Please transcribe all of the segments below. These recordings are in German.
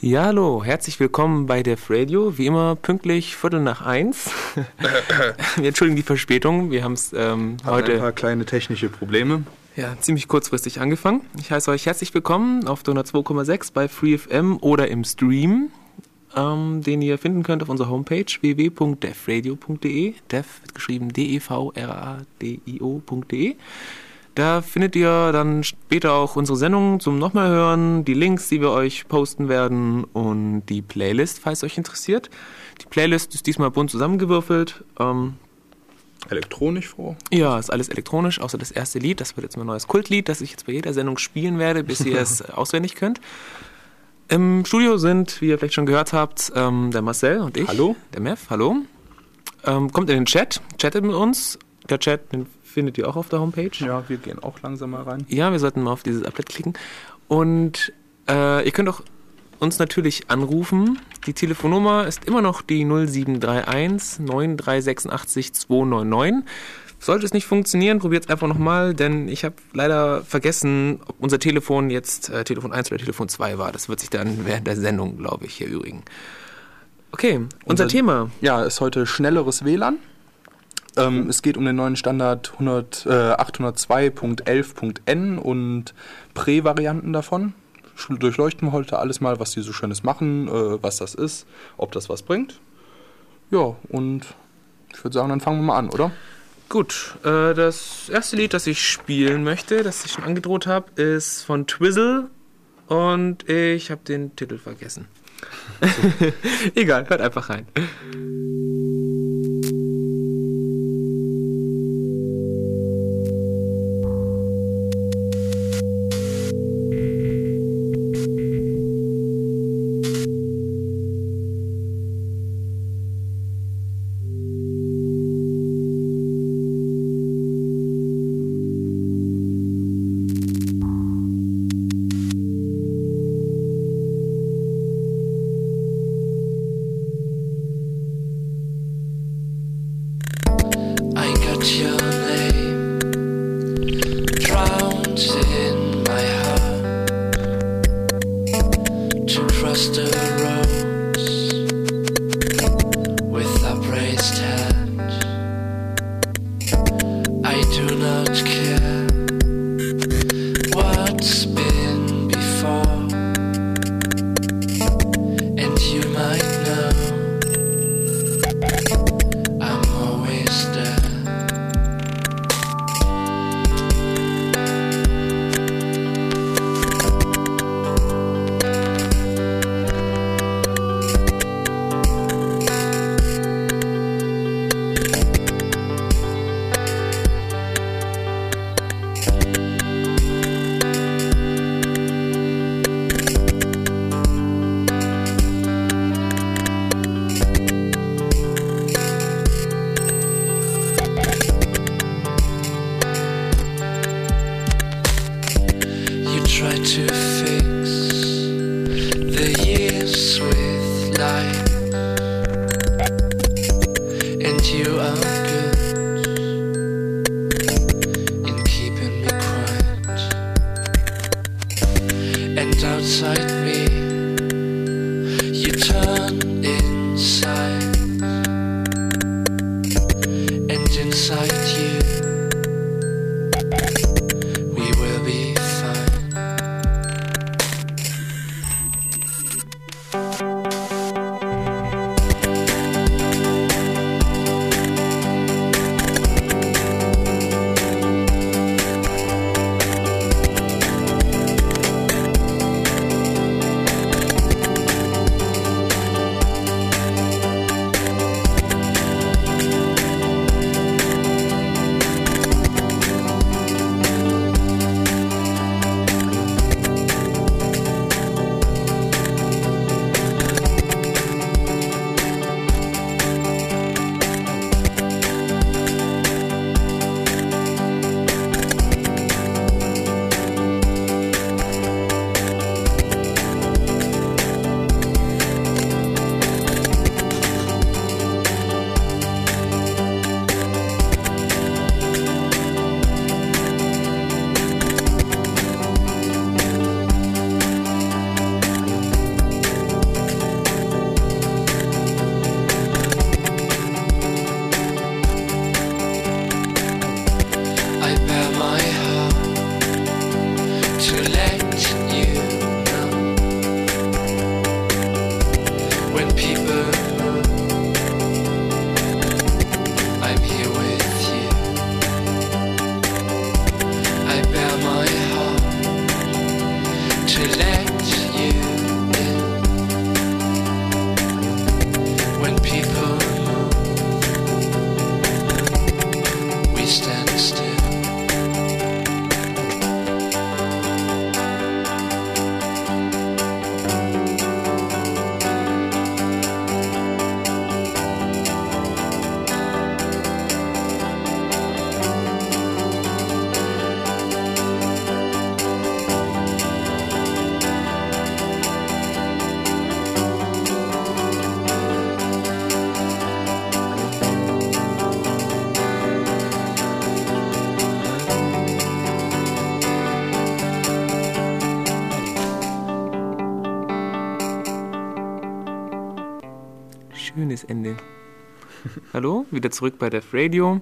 Ja, hallo, herzlich willkommen bei Def Radio. Wie immer pünktlich Viertel nach eins. wir entschuldigen die Verspätung. Wir haben es ähm, heute. ein paar kleine technische Probleme. Ja, ziemlich kurzfristig angefangen. Ich heiße euch herzlich willkommen auf Donner 2,6 bei FreeFM oder im Stream, ähm, den ihr finden könnt auf unserer Homepage www.defradio.de. Def wird geschrieben D-E-V-R-A-D-I-O.de. Da findet ihr dann später auch unsere Sendungen zum nochmal hören, die Links, die wir euch posten werden und die Playlist, falls euch interessiert. Die Playlist ist diesmal bunt zusammengewürfelt. Ähm, elektronisch vor? Ja, ist alles elektronisch, außer das erste Lied. Das wird jetzt mein neues Kultlied, das ich jetzt bei jeder Sendung spielen werde, bis ihr es auswendig könnt. Im Studio sind, wie ihr vielleicht schon gehört habt, ähm, der Marcel und ich. Hallo. Der Mev, hallo. Ähm, kommt in den Chat, chattet mit uns. Der Chat, den findet ihr auch auf der Homepage. Ja, wir gehen auch langsam mal rein. Ja, wir sollten mal auf dieses Applet klicken. Und äh, ihr könnt auch uns natürlich anrufen. Die Telefonnummer ist immer noch die 0731 9386 299. Sollte es nicht funktionieren, probiert es einfach nochmal, denn ich habe leider vergessen, ob unser Telefon jetzt äh, Telefon 1 oder Telefon 2 war. Das wird sich dann während der Sendung, glaube ich, hier übrigen. Okay, unser, unser Thema. Ja, ist heute schnelleres WLAN. Ähm, es geht um den neuen Standard 100, äh, 802.11.n und Prä-Varianten davon. Durchleuchten wir heute alles mal, was die so Schönes machen, äh, was das ist, ob das was bringt. Ja, und ich würde sagen, dann fangen wir mal an, oder? Gut, äh, das erste Lied, das ich spielen möchte, das ich schon angedroht habe, ist von Twizzle und ich habe den Titel vergessen. Egal, hört einfach rein. Hallo, wieder zurück bei Def Radio.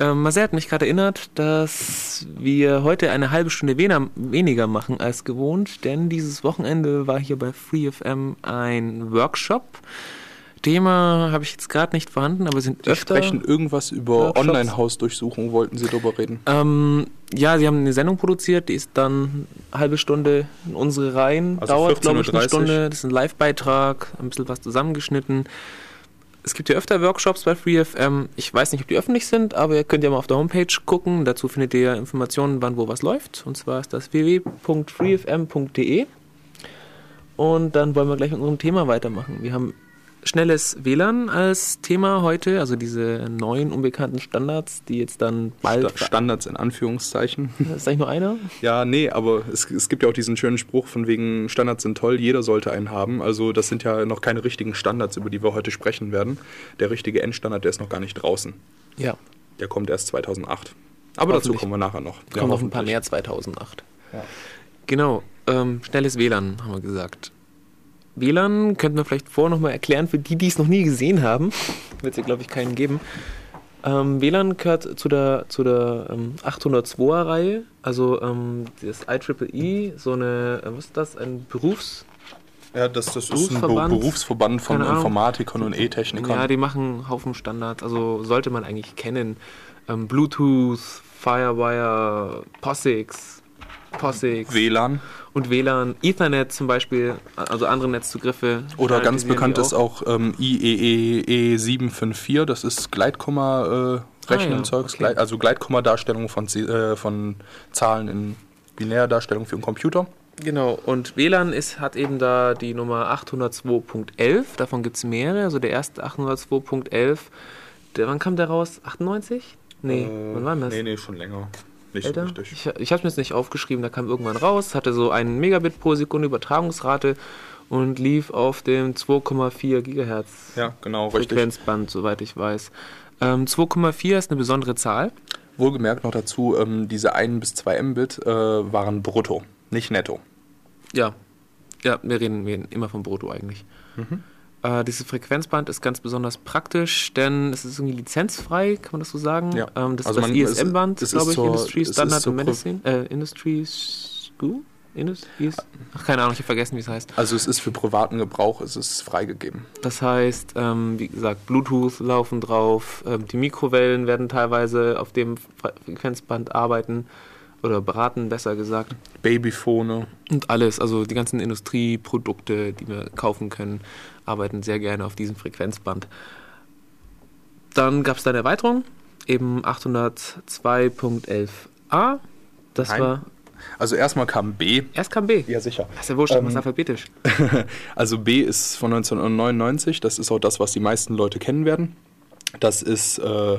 Ähm, Marcel hat mich gerade erinnert, dass wir heute eine halbe Stunde weniger machen als gewohnt, denn dieses Wochenende war hier bei FreeFM ein Workshop. Thema habe ich jetzt gerade nicht vorhanden, aber sind Sie öfter sprechen irgendwas über Online-Hausdurchsuchung, wollten Sie darüber reden? Ähm, ja, Sie haben eine Sendung produziert, die ist dann eine halbe Stunde in unsere Reihen, also dauert glaube ich eine Stunde, das ist ein Live-Beitrag, ein bisschen was zusammengeschnitten. Es gibt ja öfter Workshops bei FreeFM. Ich weiß nicht, ob die öffentlich sind, aber ihr könnt ja mal auf der Homepage gucken. Dazu findet ihr Informationen, wann wo was läuft. Und zwar ist das www.freefm.de. Und dann wollen wir gleich mit unserem Thema weitermachen. Wir haben schnelles WLAN als Thema heute, also diese neuen unbekannten Standards, die jetzt dann bald. Standards in Anführungszeichen. Ist eigentlich nur einer? Ja, nee, aber es, es gibt ja auch diesen schönen Spruch von wegen Standards sind toll, jeder sollte einen haben. Also das sind ja noch keine richtigen Standards, über die wir heute sprechen werden. Der richtige Endstandard, der ist noch gar nicht draußen. Ja. Der kommt erst 2008. Aber dazu kommen wir nachher noch. Kommt noch ein paar mehr 2008. Ja. Genau. Ähm, schnelles WLAN, haben wir gesagt. WLAN könnten wir vielleicht vorher nochmal erklären, für die, die es noch nie gesehen haben. Wird es ja, glaube ich, keinen geben. Ähm, WLAN gehört zu der, zu der ähm, 802er-Reihe, also ähm, das IEEE, so eine, äh, was ist das, ein Berufs... Ja, das, das ist ein Berufsverband von Informatikern und E-Technikern. Ja, die machen Haufen Standards, also sollte man eigentlich kennen. Ähm, Bluetooth, Firewire, POSIX, POSIX. WLAN und WLAN, Ethernet zum Beispiel, also andere Netzzugriffe. Oder ganz bekannt ist auch ähm, IEEE 754, das ist Gleitkomma äh, Rechnen ah, ja. Okay. also Gleitkomma-Darstellung von, äh, von Zahlen in Binärdarstellung für einen Computer. Genau, und WLAN ist, hat eben da die Nummer 802.11, davon gibt es mehrere, also der erste 802.11, der, wann kam der raus? 98? Nee, äh, wann war das? Nee, nee, schon länger. Nicht so richtig. Ich, ich habe mir jetzt nicht aufgeschrieben, da kam irgendwann raus, hatte so einen Megabit pro Sekunde Übertragungsrate und lief auf dem 2,4 Gigahertz ja, genau, Frequenzband, richtig. soweit ich weiß. Ähm, 2,4 ist eine besondere Zahl. Wohlgemerkt noch dazu, ähm, diese 1 bis 2 Mbit äh, waren brutto, nicht netto. Ja, ja, wir reden, wir reden immer von brutto eigentlich. Mhm. Äh, dieses Frequenzband ist ganz besonders praktisch, denn es ist irgendwie lizenzfrei, kann man das so sagen? Ja. Ähm, das also ist das ISM-Band, glaube ich, zur, Industry Standard in Medicine, äh, Industry School? Industries? Ach, keine Ahnung, ich habe vergessen, wie es heißt. Also es ist für privaten Gebrauch, es ist freigegeben. Das heißt, ähm, wie gesagt, Bluetooth laufen drauf, ähm, die Mikrowellen werden teilweise auf dem Frequenzband arbeiten oder beraten, besser gesagt. Babyphone. Und alles, also die ganzen Industrieprodukte, die wir kaufen können, arbeiten sehr gerne auf diesem Frequenzband. Dann gab es da eine Erweiterung, eben 802.11a. Das Nein. war. Also erstmal kam B. Erst kam B. Ja, sicher. Das ist ja wurscht, ähm, alphabetisch. also B ist von 1999, das ist auch das, was die meisten Leute kennen werden. Das ist äh,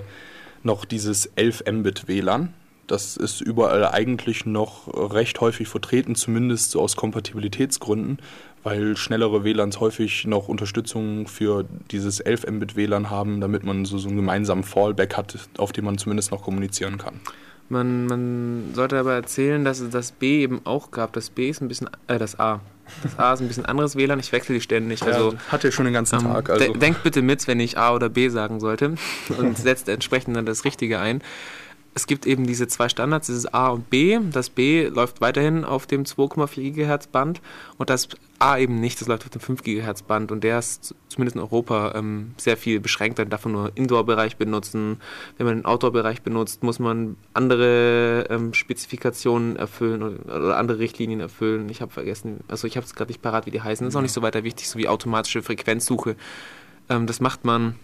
noch dieses 11 Mbit WLAN. Das ist überall eigentlich noch recht häufig vertreten, zumindest so aus Kompatibilitätsgründen, weil schnellere WLANs häufig noch Unterstützung für dieses 11 Mbit WLAN haben, damit man so, so einen gemeinsamen Fallback hat, auf dem man zumindest noch kommunizieren kann. Man, man sollte aber erzählen, dass es das B eben auch gab. Das B ist ein bisschen, äh, das A. Das A ist ein bisschen anderes WLAN, ich wechsle die ständig. Also, ja, hat ja schon den ganzen ähm, Tag. Also. Denkt bitte mit, wenn ich A oder B sagen sollte und setzt entsprechend dann das Richtige ein es gibt eben diese zwei Standards, dieses A und B. Das B läuft weiterhin auf dem 2,4 GHz Band und das A eben nicht, das läuft auf dem 5 GHz Band und der ist zumindest in Europa ähm, sehr viel beschränkter, darf man nur Indoor-Bereich benutzen. Wenn man den Outdoor-Bereich benutzt, muss man andere ähm, Spezifikationen erfüllen oder, oder, andere Richtlinien erfüllen. Ich habe vergessen, also ich habe es gerade nicht parat, wie die heißen. Das ist auch nicht so weiter wichtig, so wie automatische Frequenzsuche. Ähm, das macht man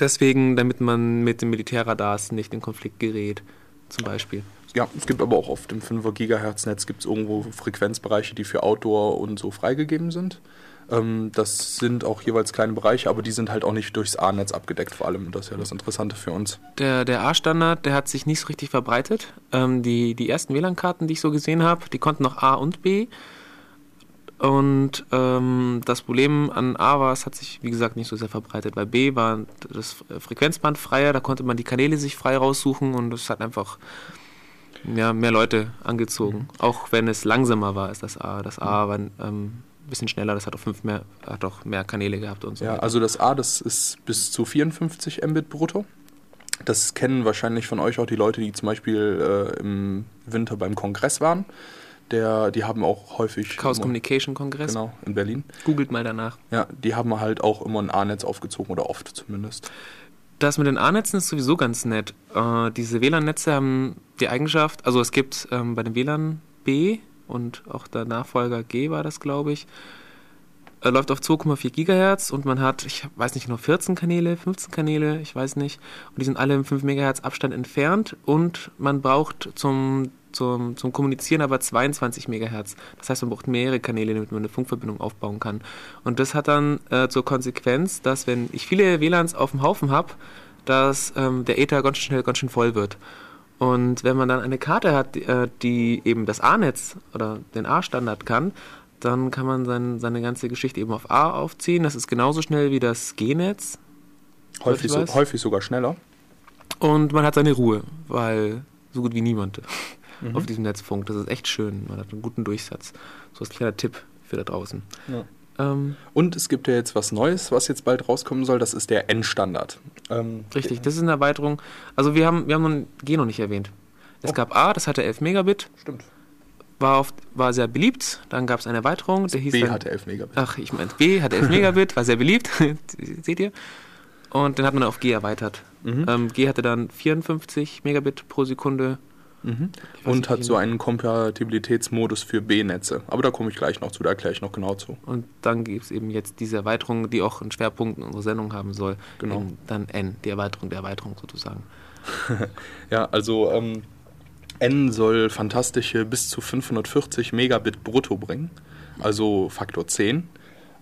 Deswegen, damit man mit den Militärradars nicht in Konflikt gerät, zum Beispiel. Ja, es gibt aber auch auf dem 5 GHz Netz gibt es irgendwo Frequenzbereiche, die für Outdoor und so freigegeben sind. Ähm, das sind auch jeweils kleine Bereiche, aber die sind halt auch nicht durchs A-Netz abgedeckt, vor allem. Das ist ja das Interessante für uns. Der, der A-Standard, der hat sich nicht so richtig verbreitet. Ähm, die, die ersten WLAN-Karten, die ich so gesehen habe, die konnten noch A und B. Und ähm, das Problem an A war, es hat sich, wie gesagt, nicht so sehr verbreitet. Bei B war das Frequenzband freier, da konnte man die Kanäle sich frei raussuchen und es hat einfach ja, mehr Leute angezogen. Mhm. Auch wenn es langsamer war als das A. Das A war ähm, bisschen schneller, das hat auch fünf mehr, hat auch mehr Kanäle gehabt und so. Ja, weiter. also das A, das ist bis zu 54 Mbit brutto. Das kennen wahrscheinlich von euch auch die Leute, die zum Beispiel äh, im Winter beim Kongress waren. Der, die haben auch häufig. Chaos immer- Communication Kongress. Genau, in Berlin. Googelt mal danach. Ja, die haben halt auch immer ein A-Netz aufgezogen oder oft zumindest. Das mit den A-Netzen ist sowieso ganz nett. Äh, diese WLAN-Netze haben die Eigenschaft, also es gibt ähm, bei dem WLAN B und auch der Nachfolger G war das, glaube ich, äh, läuft auf 2,4 Gigahertz und man hat, ich weiß nicht, nur 14 Kanäle, 15 Kanäle, ich weiß nicht. Und die sind alle im 5 Megahertz Abstand entfernt und man braucht zum, zum, zum Kommunizieren aber 22 Megahertz. Das heißt, man braucht mehrere Kanäle, damit man eine Funkverbindung aufbauen kann. Und das hat dann äh, zur Konsequenz, dass wenn ich viele WLANs auf dem Haufen habe, dass ähm, der Ether ganz schnell ganz schön voll wird. Und wenn man dann eine Karte hat, die, äh, die eben das A-Netz oder den A-Standard kann, dann kann man sein, seine ganze Geschichte eben auf A aufziehen. Das ist genauso schnell wie das G-Netz. Häufig, so, häufig sogar schneller. Und man hat seine Ruhe, weil so gut wie niemand Mhm. auf diesem Netz funkt. Das ist echt schön. Man hat einen guten Durchsatz. So als kleiner Tipp für da draußen. Ja. Ähm, Und es gibt ja jetzt was Neues, was jetzt bald rauskommen soll. Das ist der N-Standard. Ähm, richtig, das ist eine Erweiterung. Also wir haben, wir haben nun G noch nicht erwähnt. Es Oh. gab A, das hatte 11 Megabit, Stimmt. war, oft, war sehr beliebt. Dann gab es eine Erweiterung, der hieß B dann, hatte 11 Megabit. Ach, ich meine, B hat 11 Megabit, war sehr beliebt, seht ihr. Und den hat man auf G erweitert. Mhm. Ähm, G hatte dann 54 Megabit pro Sekunde. Mhm. Und hat so einen Kompatibilitätsmodus für B-Netze. Aber da komme ich gleich noch zu, da erkläre ich noch genau zu. Und dann gibt es eben jetzt diese Erweiterung, die auch einen Schwerpunkt in unserer Sendung haben soll. Genau. Eben dann N, die Erweiterung der Erweiterung sozusagen. Ja, also ähm, N soll fantastische bis zu 540 Megabit brutto bringen, also Faktor 10.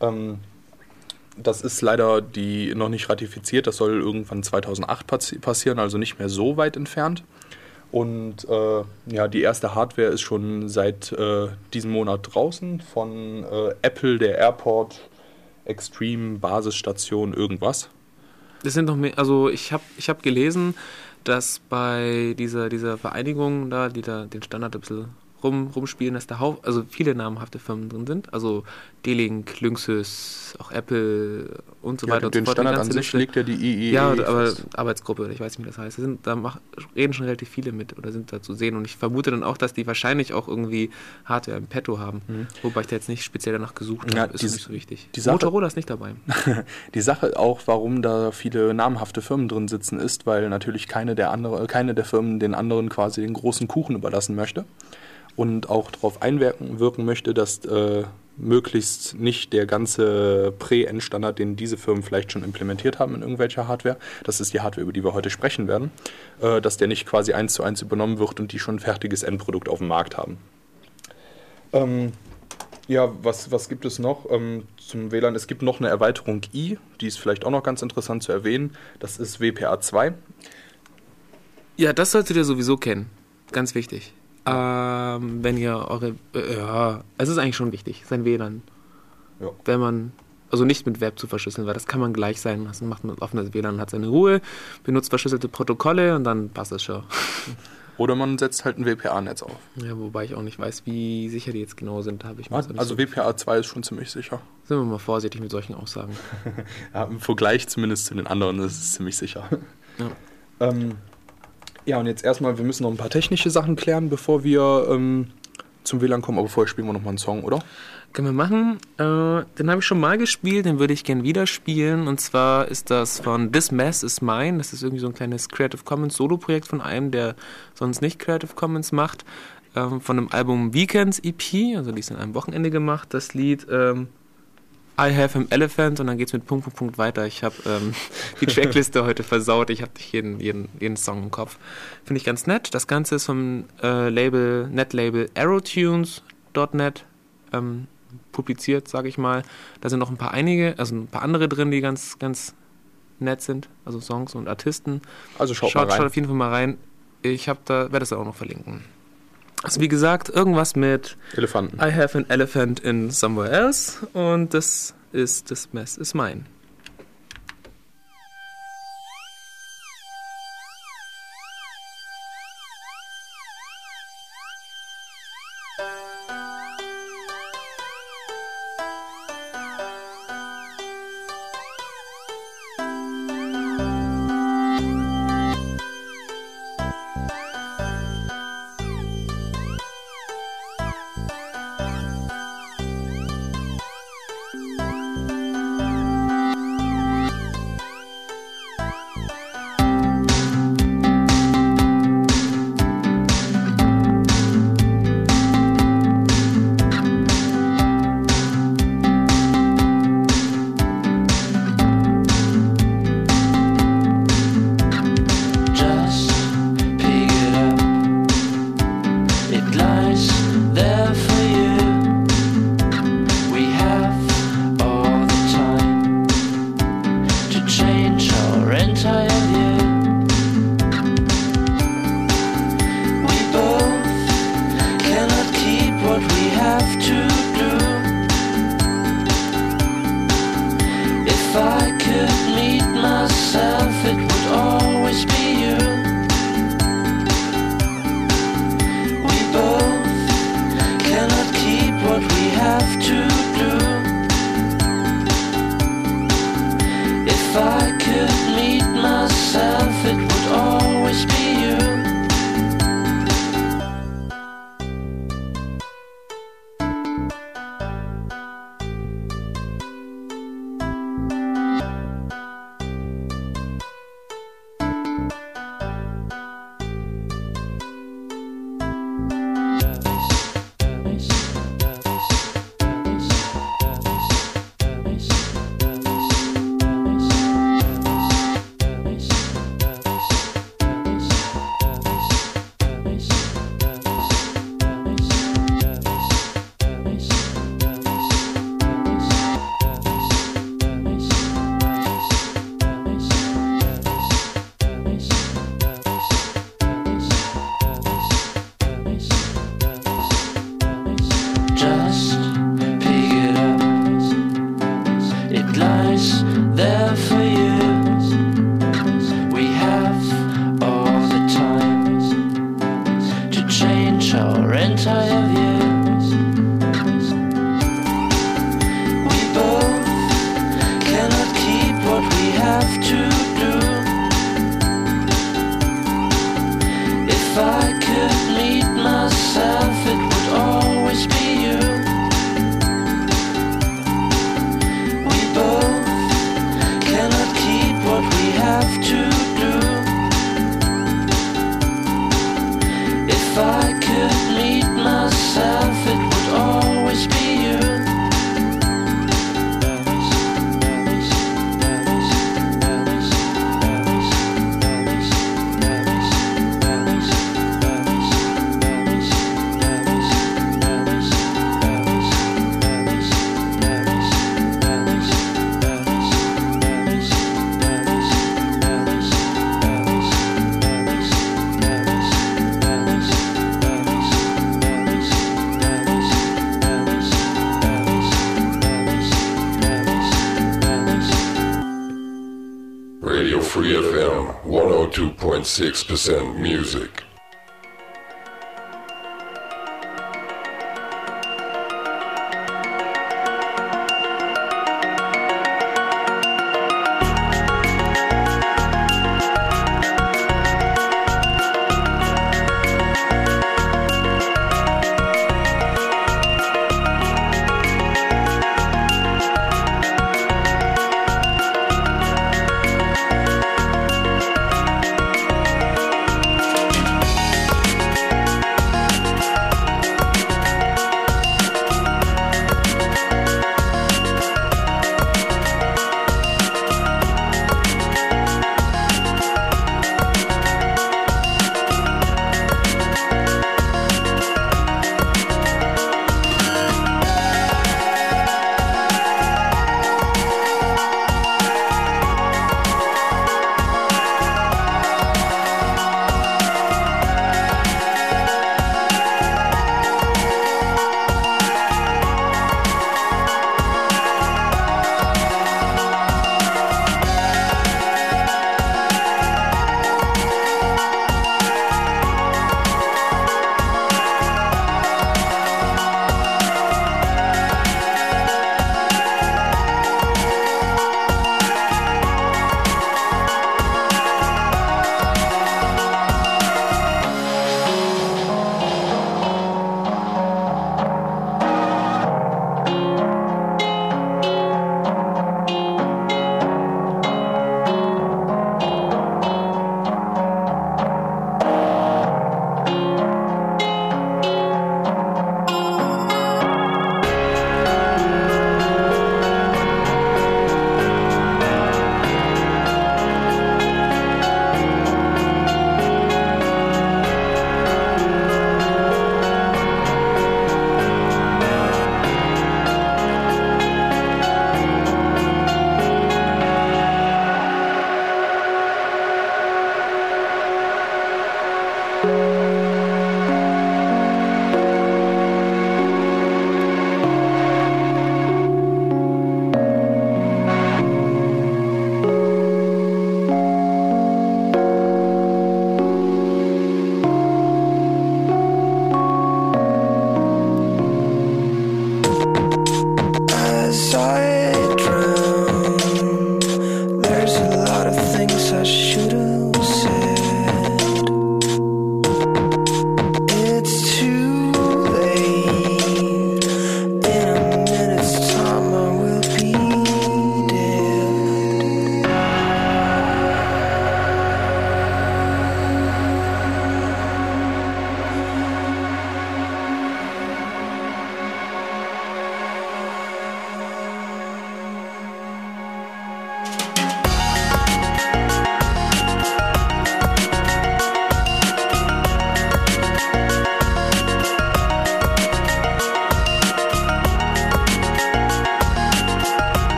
Ähm, das ist leider die noch nicht ratifiziert, das soll irgendwann 2008 passi passieren, also nicht mehr so weit entfernt. Und äh, ja, die erste Hardware ist schon seit äh, diesem Monat draußen von äh, Apple, der Airport Extreme Basisstation irgendwas. Das sind noch mehr, also ich habe ich hab gelesen, dass bei dieser, dieser Vereinigung da, die da den Standard ein bisschen rum, rumspielen, dass da hau also viele namhafte Firmen drin sind. Also D-Link, Lynxus, auch Apple und so Ja, weiter und den so fort. die Standard an sich Liste. legt ja die IEEE Ja, aber fest. Arbeitsgruppe ich weiß nicht, wie das heißt. Da Sind, da mach, reden schon relativ viele mit oder sind da zu sehen. Und ich vermute dann auch, dass die wahrscheinlich auch irgendwie Hardware im Petto haben. Wobei ich da jetzt nicht speziell danach gesucht habe. Mhm. Ja, ist die- nicht so wichtig. die Sache- Motorola ist nicht dabei. Die Sache auch, warum da viele namhafte Firmen drin sitzen, ist, weil natürlich keine der andere, keine der Firmen den anderen quasi den großen Kuchen überlassen möchte und auch darauf einwirken wirken möchte, dass äh, möglichst nicht der ganze Prä-Endstandard, den diese Firmen vielleicht schon implementiert haben in irgendwelcher Hardware, das ist die Hardware, über die wir heute sprechen werden, äh, dass der nicht quasi eins zu eins übernommen wird und die schon ein fertiges Endprodukt auf dem Markt haben. Ähm, ja, was, was gibt es noch ähm, zum WLAN? Es gibt noch eine Erweiterung I, die ist vielleicht auch noch ganz interessant zu erwähnen. Das ist WPA 2. Ja, das solltet ihr sowieso kennen. Ganz wichtig. Ähm, wenn ihr eure. Äh, ja, es ist eigentlich schon wichtig, sein WLAN. Ja. Wenn man. Also nicht mit Web zu verschlüsseln, weil das kann man gleich sein lassen. Macht man offenes WLAN, hat seine Ruhe, benutzt verschlüsselte Protokolle und dann passt es schon. Oder man setzt halt ein WPA-Netz auf. Ja, wobei ich auch nicht weiß, wie sicher die jetzt genau sind, habe ich mir nicht Also so- WPA 2 ist schon ziemlich sicher. Sind wir mal vorsichtig mit solchen Aussagen. Ja, Im Vergleich zumindest zu den anderen ist es ziemlich sicher. Ja. Ähm, ja, und jetzt erstmal, wir müssen noch ein paar technische Sachen klären, bevor wir ähm, zum WLAN kommen. Aber vorher spielen wir noch mal einen Song, oder? Können wir machen. Äh, den habe ich schon mal gespielt, den würde ich gern wieder spielen. Und zwar ist das von This Mess is Mine. Das ist irgendwie so ein kleines Creative Commons Solo-Projekt von einem, der sonst nicht Creative Commons macht. Ähm, von dem Album Weekends EP, also die ist an einem Wochenende gemacht. Das Lied ähm, I Have an Elephant und dann geht's mit Punkt, Punkt, Punkt weiter. Ich habe ähm, die Trackliste heute versaut. Ich habe nicht jeden, jeden, jeden Song im Kopf. Finde ich ganz nett. Das Ganze ist vom äh, Label, Netlabel Aerotunes.net ähm, publiziert, sage ich mal. Da sind noch ein paar einige, also ein paar andere drin, die ganz, ganz nett sind, also Songs und Artisten. Also schaut, Schaut, mal rein. schaut auf jeden Fall mal rein. Ich habe da, werde das dann auch noch verlinken. Also wie gesagt, irgendwas mit Elefanten. I have an elephant in somewhere else und das ist das Mess ist mein. 102.6% music.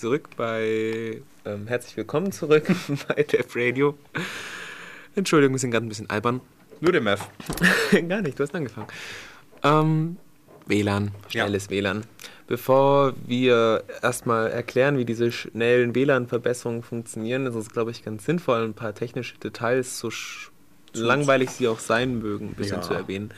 Zurück bei. Ähm, herzlich willkommen zurück bei Def Radio. Entschuldigung, wir sind gerade ein bisschen albern. Nur der Meth. Gar nicht, du hast angefangen. Ähm, WLAN, Ja. schnelles WLAN. Bevor wir erstmal erklären, wie diese schnellen WLAN-Verbesserungen funktionieren, ist es, glaube ich, ganz sinnvoll, ein paar technische Details zu, sch- langweilig sie auch sein mögen, ein bisschen Ja. zu erwähnen.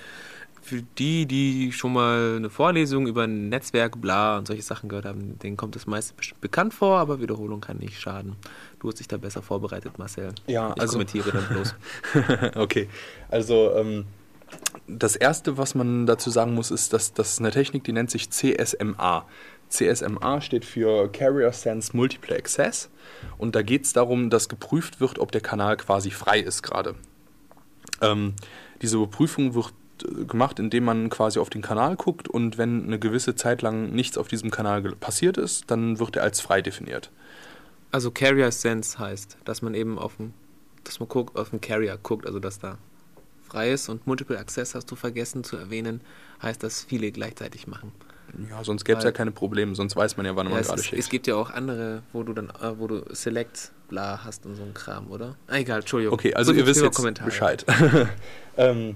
Für die, die schon mal eine Vorlesung über ein Netzwerk, bla und solche Sachen gehört haben, denen kommt das meiste bekannt vor, aber Wiederholung kann nicht schaden. Du hast dich da besser vorbereitet, Marcel. Ja, ich also- kommentiere dann bloß. okay, also ähm, das Erste, was man dazu sagen muss, ist, dass das eine Technik, die nennt sich CSMA. CSMA steht für Carrier Sense Multiple Access und da geht es darum, dass geprüft wird, ob der Kanal quasi frei ist gerade. Ähm, diese Überprüfung wird äh, gemacht, indem man quasi auf den Kanal guckt und wenn eine gewisse Zeit lang nichts auf diesem Kanal passiert ist, dann wird er als frei definiert. Also Carrier Sense heißt, dass man eben auf den, dass man guckt, auf den Carrier guckt, also dass da frei ist und Multiple Access hast du vergessen zu erwähnen, heißt, dass viele gleichzeitig machen. Ja, sonst gäbe es ja keine Probleme, sonst weiß man ja, wann Ja, man gerade ist, schickt. es gibt ja auch andere, wo du dann, äh, wo du Select bla hast und so ein Kram, oder? Ah, egal, Entschuldigung. Okay, also So ihr wisst jetzt Kommentare. Bescheid. ähm,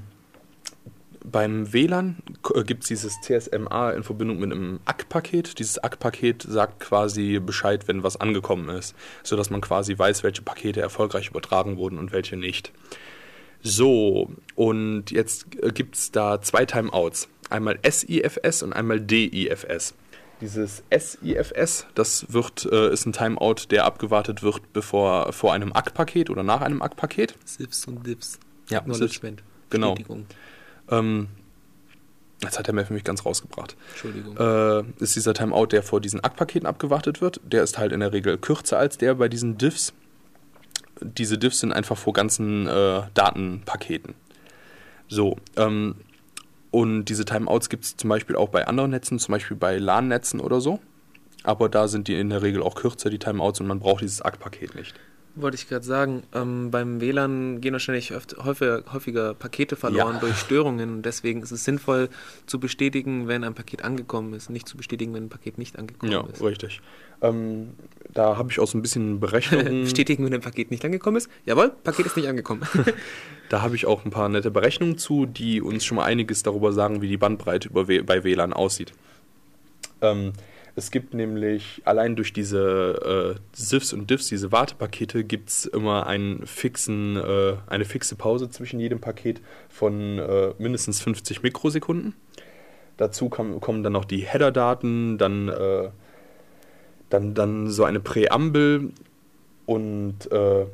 beim WLAN gibt es dieses CSMA in Verbindung mit einem ACK-Paket. Dieses ACK-Paket sagt quasi Bescheid, wenn was angekommen ist, sodass man quasi weiß, welche Pakete erfolgreich übertragen wurden und welche nicht. So, und jetzt gibt es da zwei Timeouts. Einmal SIFS und einmal DIFS. Dieses SIFS, das wird, äh, ist ein Timeout, der abgewartet wird bevor, vor einem ACK-Paket oder nach einem ACK-Paket. Sifs und Dips. Ja, Acknowledgement. Genau. Bestätigung. Ähm, das hat er mir für mich ganz rausgebracht. Entschuldigung. Äh, ist dieser Timeout, der vor diesen ACK-Paketen abgewartet wird. Der ist halt in der Regel kürzer als der bei diesen Diffs. Diese Diffs sind einfach vor ganzen äh, Datenpaketen. So, ähm, und diese Timeouts gibt es zum Beispiel auch bei anderen Netzen, zum Beispiel bei LAN-Netzen oder so. Aber da sind die in der Regel auch kürzer, die Timeouts, und man braucht dieses ACK-Paket nicht. Wollte ich gerade sagen, ähm, beim WLAN gehen wahrscheinlich öft, häufiger, häufiger Pakete verloren Ja. durch Störungen und deswegen ist es sinnvoll zu bestätigen, wenn ein Paket angekommen ist, nicht zu bestätigen, wenn ein Paket nicht angekommen Ja, ist. richtig. Ähm, da habe ich auch so ein bisschen Berechnungen. Bestätigen, wenn ein Paket nicht angekommen ist. Jawohl, Paket ist nicht angekommen. Da habe ich auch ein paar nette Berechnungen zu, die uns schon mal einiges darüber sagen, wie die Bandbreite bei WLAN aussieht. Ähm, es gibt nämlich allein durch diese äh, SIFs und DIFs, diese Wartepakete, gibt es immer einen fixen, äh, eine fixe Pause zwischen jedem Paket von äh, mindestens 50 Mikrosekunden. Dazu kam, kommen dann noch die Header-Daten, dann, äh, dann, dann so eine Präambel und äh,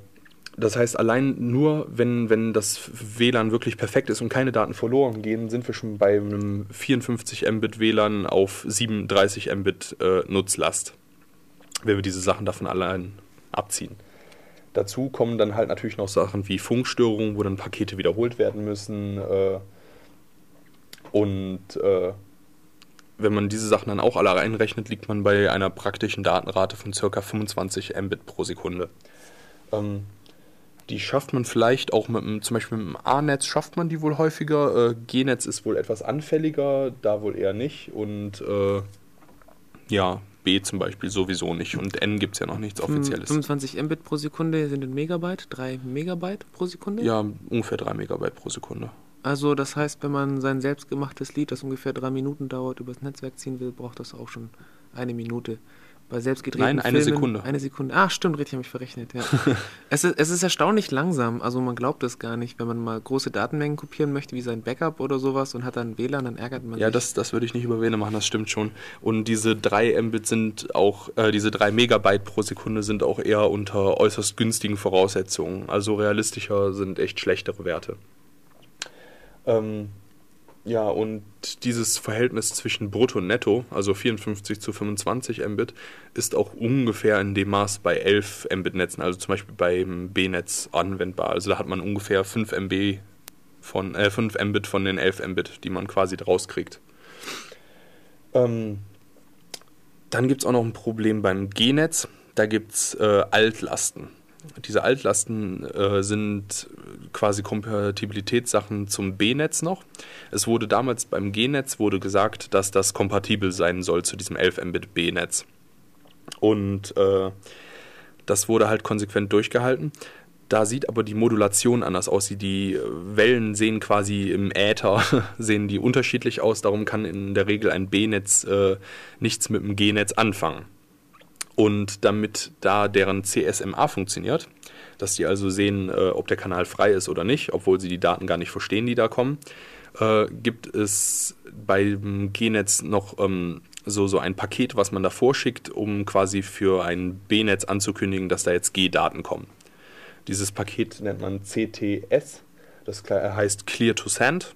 das heißt, allein nur, wenn, wenn das WLAN wirklich perfekt ist und keine Daten verloren gehen, sind wir schon bei einem 54 Mbit WLAN auf 37 Mbit äh, Nutzlast, wenn wir diese Sachen davon allein abziehen. Dazu kommen dann halt natürlich noch Sachen wie Funkstörungen, wo dann Pakete wiederholt werden müssen. Äh, und äh, wenn man diese Sachen dann auch alle reinrechnet, liegt man bei einer praktischen Datenrate von ca. 25 Mbit pro Sekunde. Ähm, die schafft man vielleicht auch mit dem, zum Beispiel mit dem A-Netz schafft man die wohl häufiger. Äh, G-Netz ist wohl etwas anfälliger, da wohl eher nicht. Und äh, ja, B zum Beispiel sowieso nicht. Und N gibt es ja noch nichts Offizielles. 25 Mbit pro Sekunde sind in Megabyte, 3 Megabyte pro Sekunde. Ja, ungefähr 3 Megabyte pro Sekunde. Also das heißt, wenn man sein selbstgemachtes Lied, das ungefähr drei Minuten dauert, übers Netzwerk ziehen will, braucht das auch schon eine Minute. Bei selbstgedrehten Nein, eine Filmen, Sekunde. Eine Sekunde. Ah, stimmt, richtig, habe ich verrechnet. Ja. es, ist, es ist erstaunlich langsam. Also man glaubt es gar nicht, wenn man mal große Datenmengen kopieren möchte, wie sein Backup oder sowas und hat dann WLAN, dann ärgert man Ja, sich. das, das würde ich nicht über WLAN machen, das stimmt schon. Und diese 3 Mbit sind auch, äh, diese 3 Megabyte pro Sekunde sind auch eher unter äußerst günstigen Voraussetzungen. Also realistischer sind echt schlechtere Werte. Ähm, ja, und dieses Verhältnis zwischen Brutto und Netto, also 54 zu 25 Mbit, ist auch ungefähr in dem Maß bei 11 Mbit-Netzen, also zum Beispiel beim B-Netz anwendbar. Also da hat man ungefähr 5 MB von, äh, 5 Mbit von den 11 Mbit, die man quasi rauskriegt. Ähm, dann gibt es auch noch ein Problem beim G-Netz. Da gibt es äh, Altlasten. Diese Altlasten äh, sind quasi Kompatibilitätssachen zum B-Netz noch. Es wurde damals beim G-Netz wurde gesagt, dass das kompatibel sein soll zu diesem 11 Mbit B-Netz. Und äh, das wurde halt konsequent durchgehalten. Da sieht aber die Modulation anders aus. Die- Wellen sehen quasi im Äther, sehen die unterschiedlich aus. Darum kann in der Regel ein B-Netz äh, nichts mit dem G-Netz anfangen. Und damit da deren CSMA funktioniert, dass die also sehen, äh, ob der Kanal frei ist oder nicht, obwohl sie die Daten gar nicht verstehen, die da kommen. Äh, gibt es beim G-Netz noch ähm, so, so ein Paket, was man da vorschickt, um quasi für ein B-Netz anzukündigen, dass da jetzt G-Daten kommen. Dieses Paket nennt man CTS, das kle- heißt Clear to Send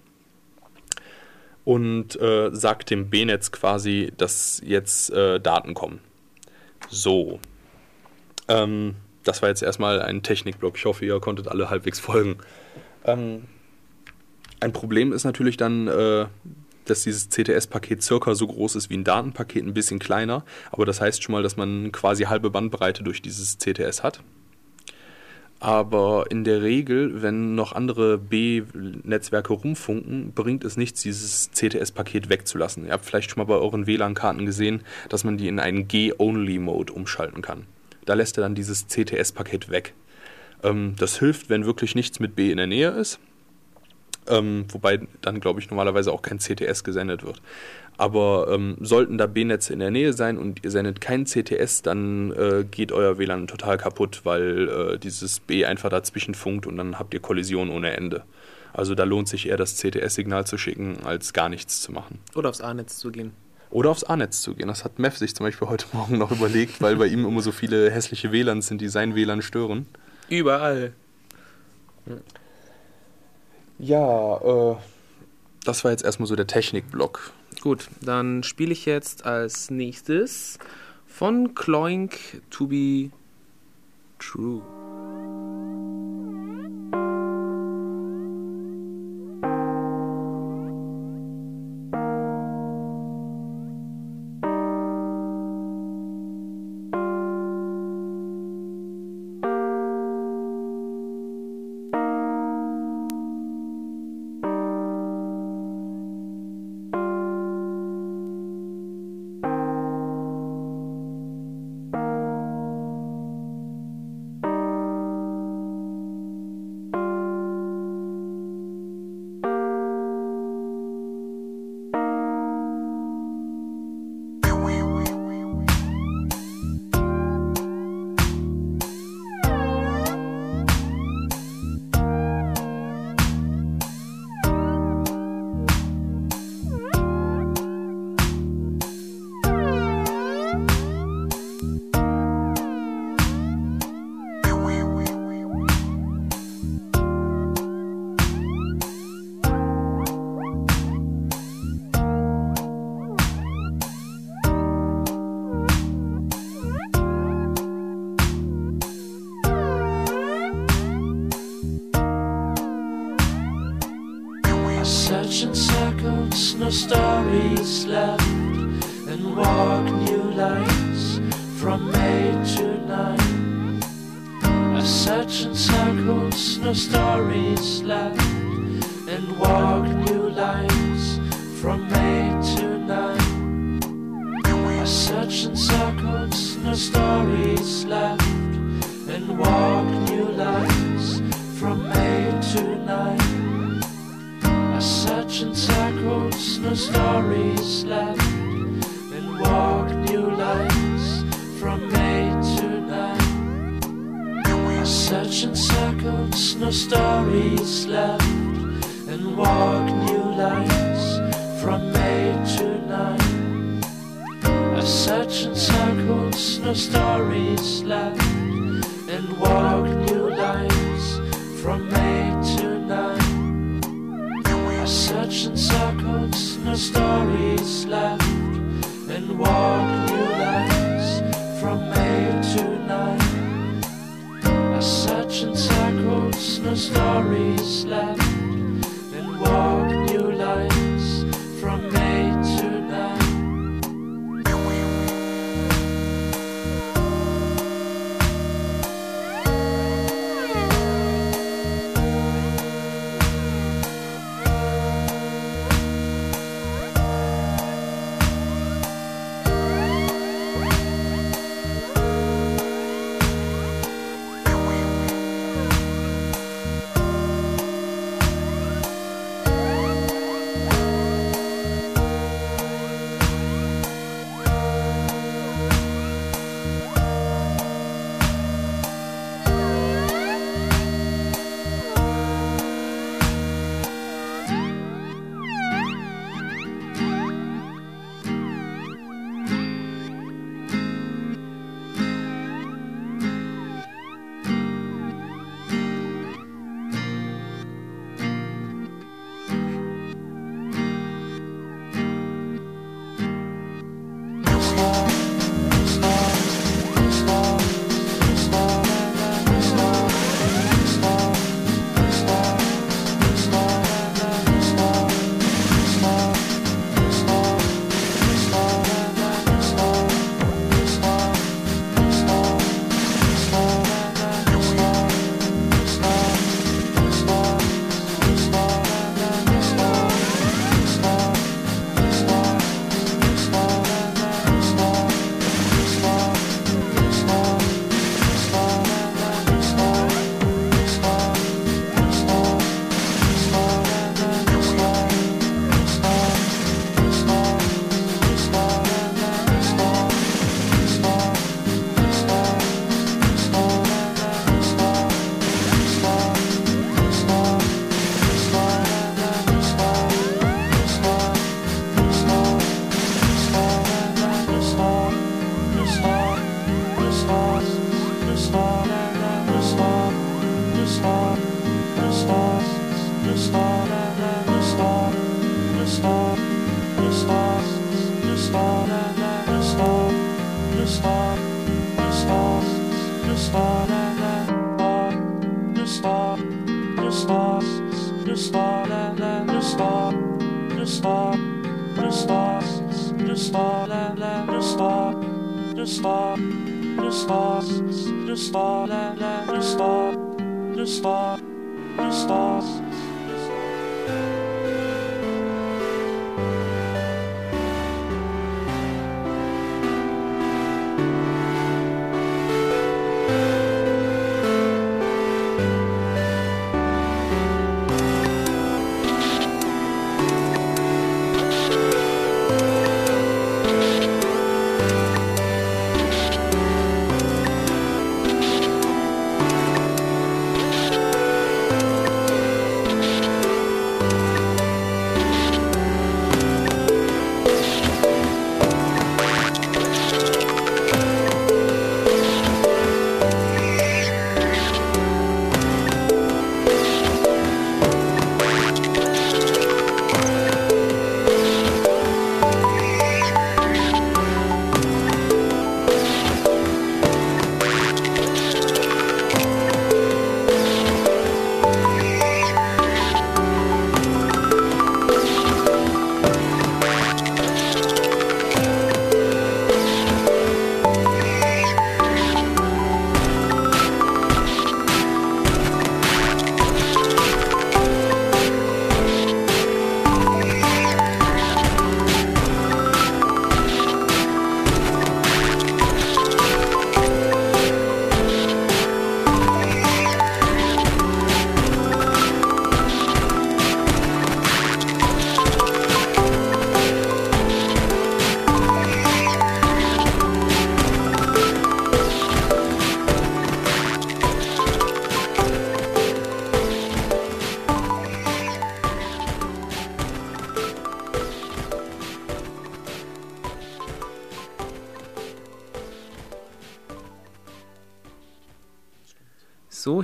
und äh, sagt dem B-Netz quasi, dass jetzt äh, Daten kommen. So. Ähm, das war jetzt erstmal ein Technikblock. Ich hoffe, ihr konntet alle halbwegs folgen. Ähm, ein Problem ist natürlich dann, äh, dass dieses CTS-Paket circa so groß ist wie ein Datenpaket, ein bisschen kleiner. Aber das heißt schon mal, dass man quasi halbe Bandbreite durch dieses CTS hat. Aber in der Regel, wenn noch andere B-Netzwerke rumfunken, bringt es nichts, dieses CTS-Paket wegzulassen. Ihr habt vielleicht schon mal bei euren WLAN-Karten gesehen, dass man die in einen G-Only-Mode umschalten kann. Da lässt er dann dieses CTS-Paket weg. Ähm, das hilft, wenn wirklich nichts mit B in der Nähe ist. Ähm, wobei dann, glaube ich, normalerweise auch kein CTS gesendet wird. Aber ähm, sollten da B-Netze in der Nähe sein und ihr sendet kein CTS, dann äh, geht euer WLAN total kaputt, weil äh, dieses B einfach dazwischen funkt und dann habt ihr Kollision ohne Ende. Also da lohnt sich eher das CTS-Signal zu schicken, als gar nichts zu machen. Oder aufs A-Netz zu gehen. Oder aufs A-Netz zu gehen. Das hat Mev sich zum Beispiel heute Morgen noch überlegt, weil bei ihm immer so viele hässliche WLANs sind, die sein WLAN stören. Überall. Ja, äh, das war jetzt erstmal so der Technikblock. Gut, dann spiele ich jetzt als nächstes von Kloink to be true. Search in circles, no stories left, and walk new lines from May to night. I search in circles, no stories left, and walk new lines from May to night. I search in circles, no stories left, and walk new lines from May to night. I search in circles, no stories left, and walk new lines from May to night. I search in circles, no stories left, and walk new lines from May to night. I search in circles, no stories left, and walk new lines from May no stories left, and walk new lines from May to night. I search in circles, no stories left,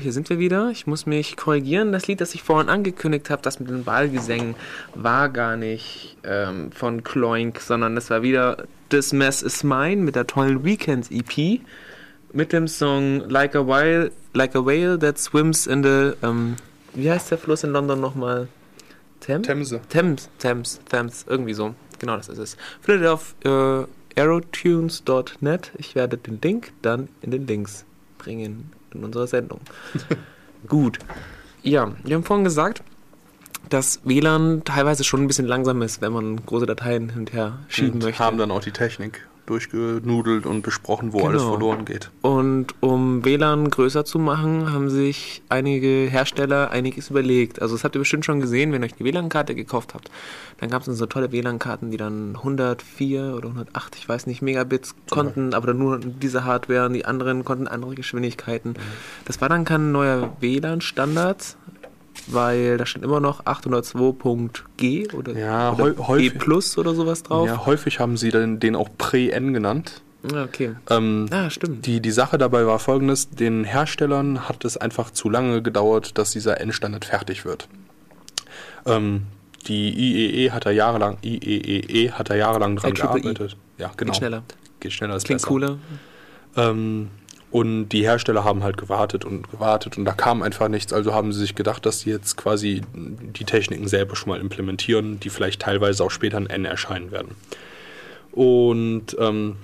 hier sind wir wieder. Ich muss mich korrigieren. Das Lied, das ich vorhin angekündigt habe, das mit den Ballgesängen, war gar nicht ähm, von Kloink, sondern das war wieder This Mess Is Mine mit der tollen Weekends EP mit dem Song Like a Whale, like a whale That Swims in the, ähm, wie heißt der Fluss in London nochmal? Thames? Themse. Thames, Thames, Thames, irgendwie so. Genau, das ist es. Findet ihr auf äh, aerotunes.net. Ich werde den Link dann in den Links bringen in unserer Sendung. Gut. Ja, wir haben vorhin gesagt, dass WLAN teilweise schon ein bisschen langsam ist, wenn man große Dateien hin und her schieben Und möchte. haben dann auch die Technik durchgenudelt und besprochen, wo alles Genau. verloren geht. Und um WLAN größer zu machen, haben sich einige Hersteller einiges überlegt. Also das habt ihr bestimmt schon gesehen, wenn ihr euch die WLAN-Karte gekauft habt. Dann gab es so tolle WLAN-Karten, die dann 104 oder 108, ich weiß nicht, Megabits konnten, aber dann nur diese Hardware und die anderen konnten andere Geschwindigkeiten. Mhm. Das war dann kein neuer WLAN-Standard, weil da stand immer noch 802.g oder, Ja, oder häufig- G Plus oder sowas drauf. Ja, häufig haben sie dann den auch Pre-N genannt. Ah, okay. Ähm, Ah, stimmt. Die, die Sache dabei war folgendes, den Herstellern hat es einfach zu lange gedauert, dass dieser N-Standard fertig wird. Ähm, die IEE hat da jahrelang, IEEE hat da jahrelang dran IEEE. gearbeitet. Ja, genau. Geht schneller. Geht schneller, ist Klingt besser. cooler. Ähm, und die Hersteller haben halt gewartet und gewartet und da kam einfach nichts. Also haben sie sich gedacht, dass sie jetzt quasi die Techniken selber schon mal implementieren, die vielleicht teilweise auch später in N erscheinen werden. Und ähm,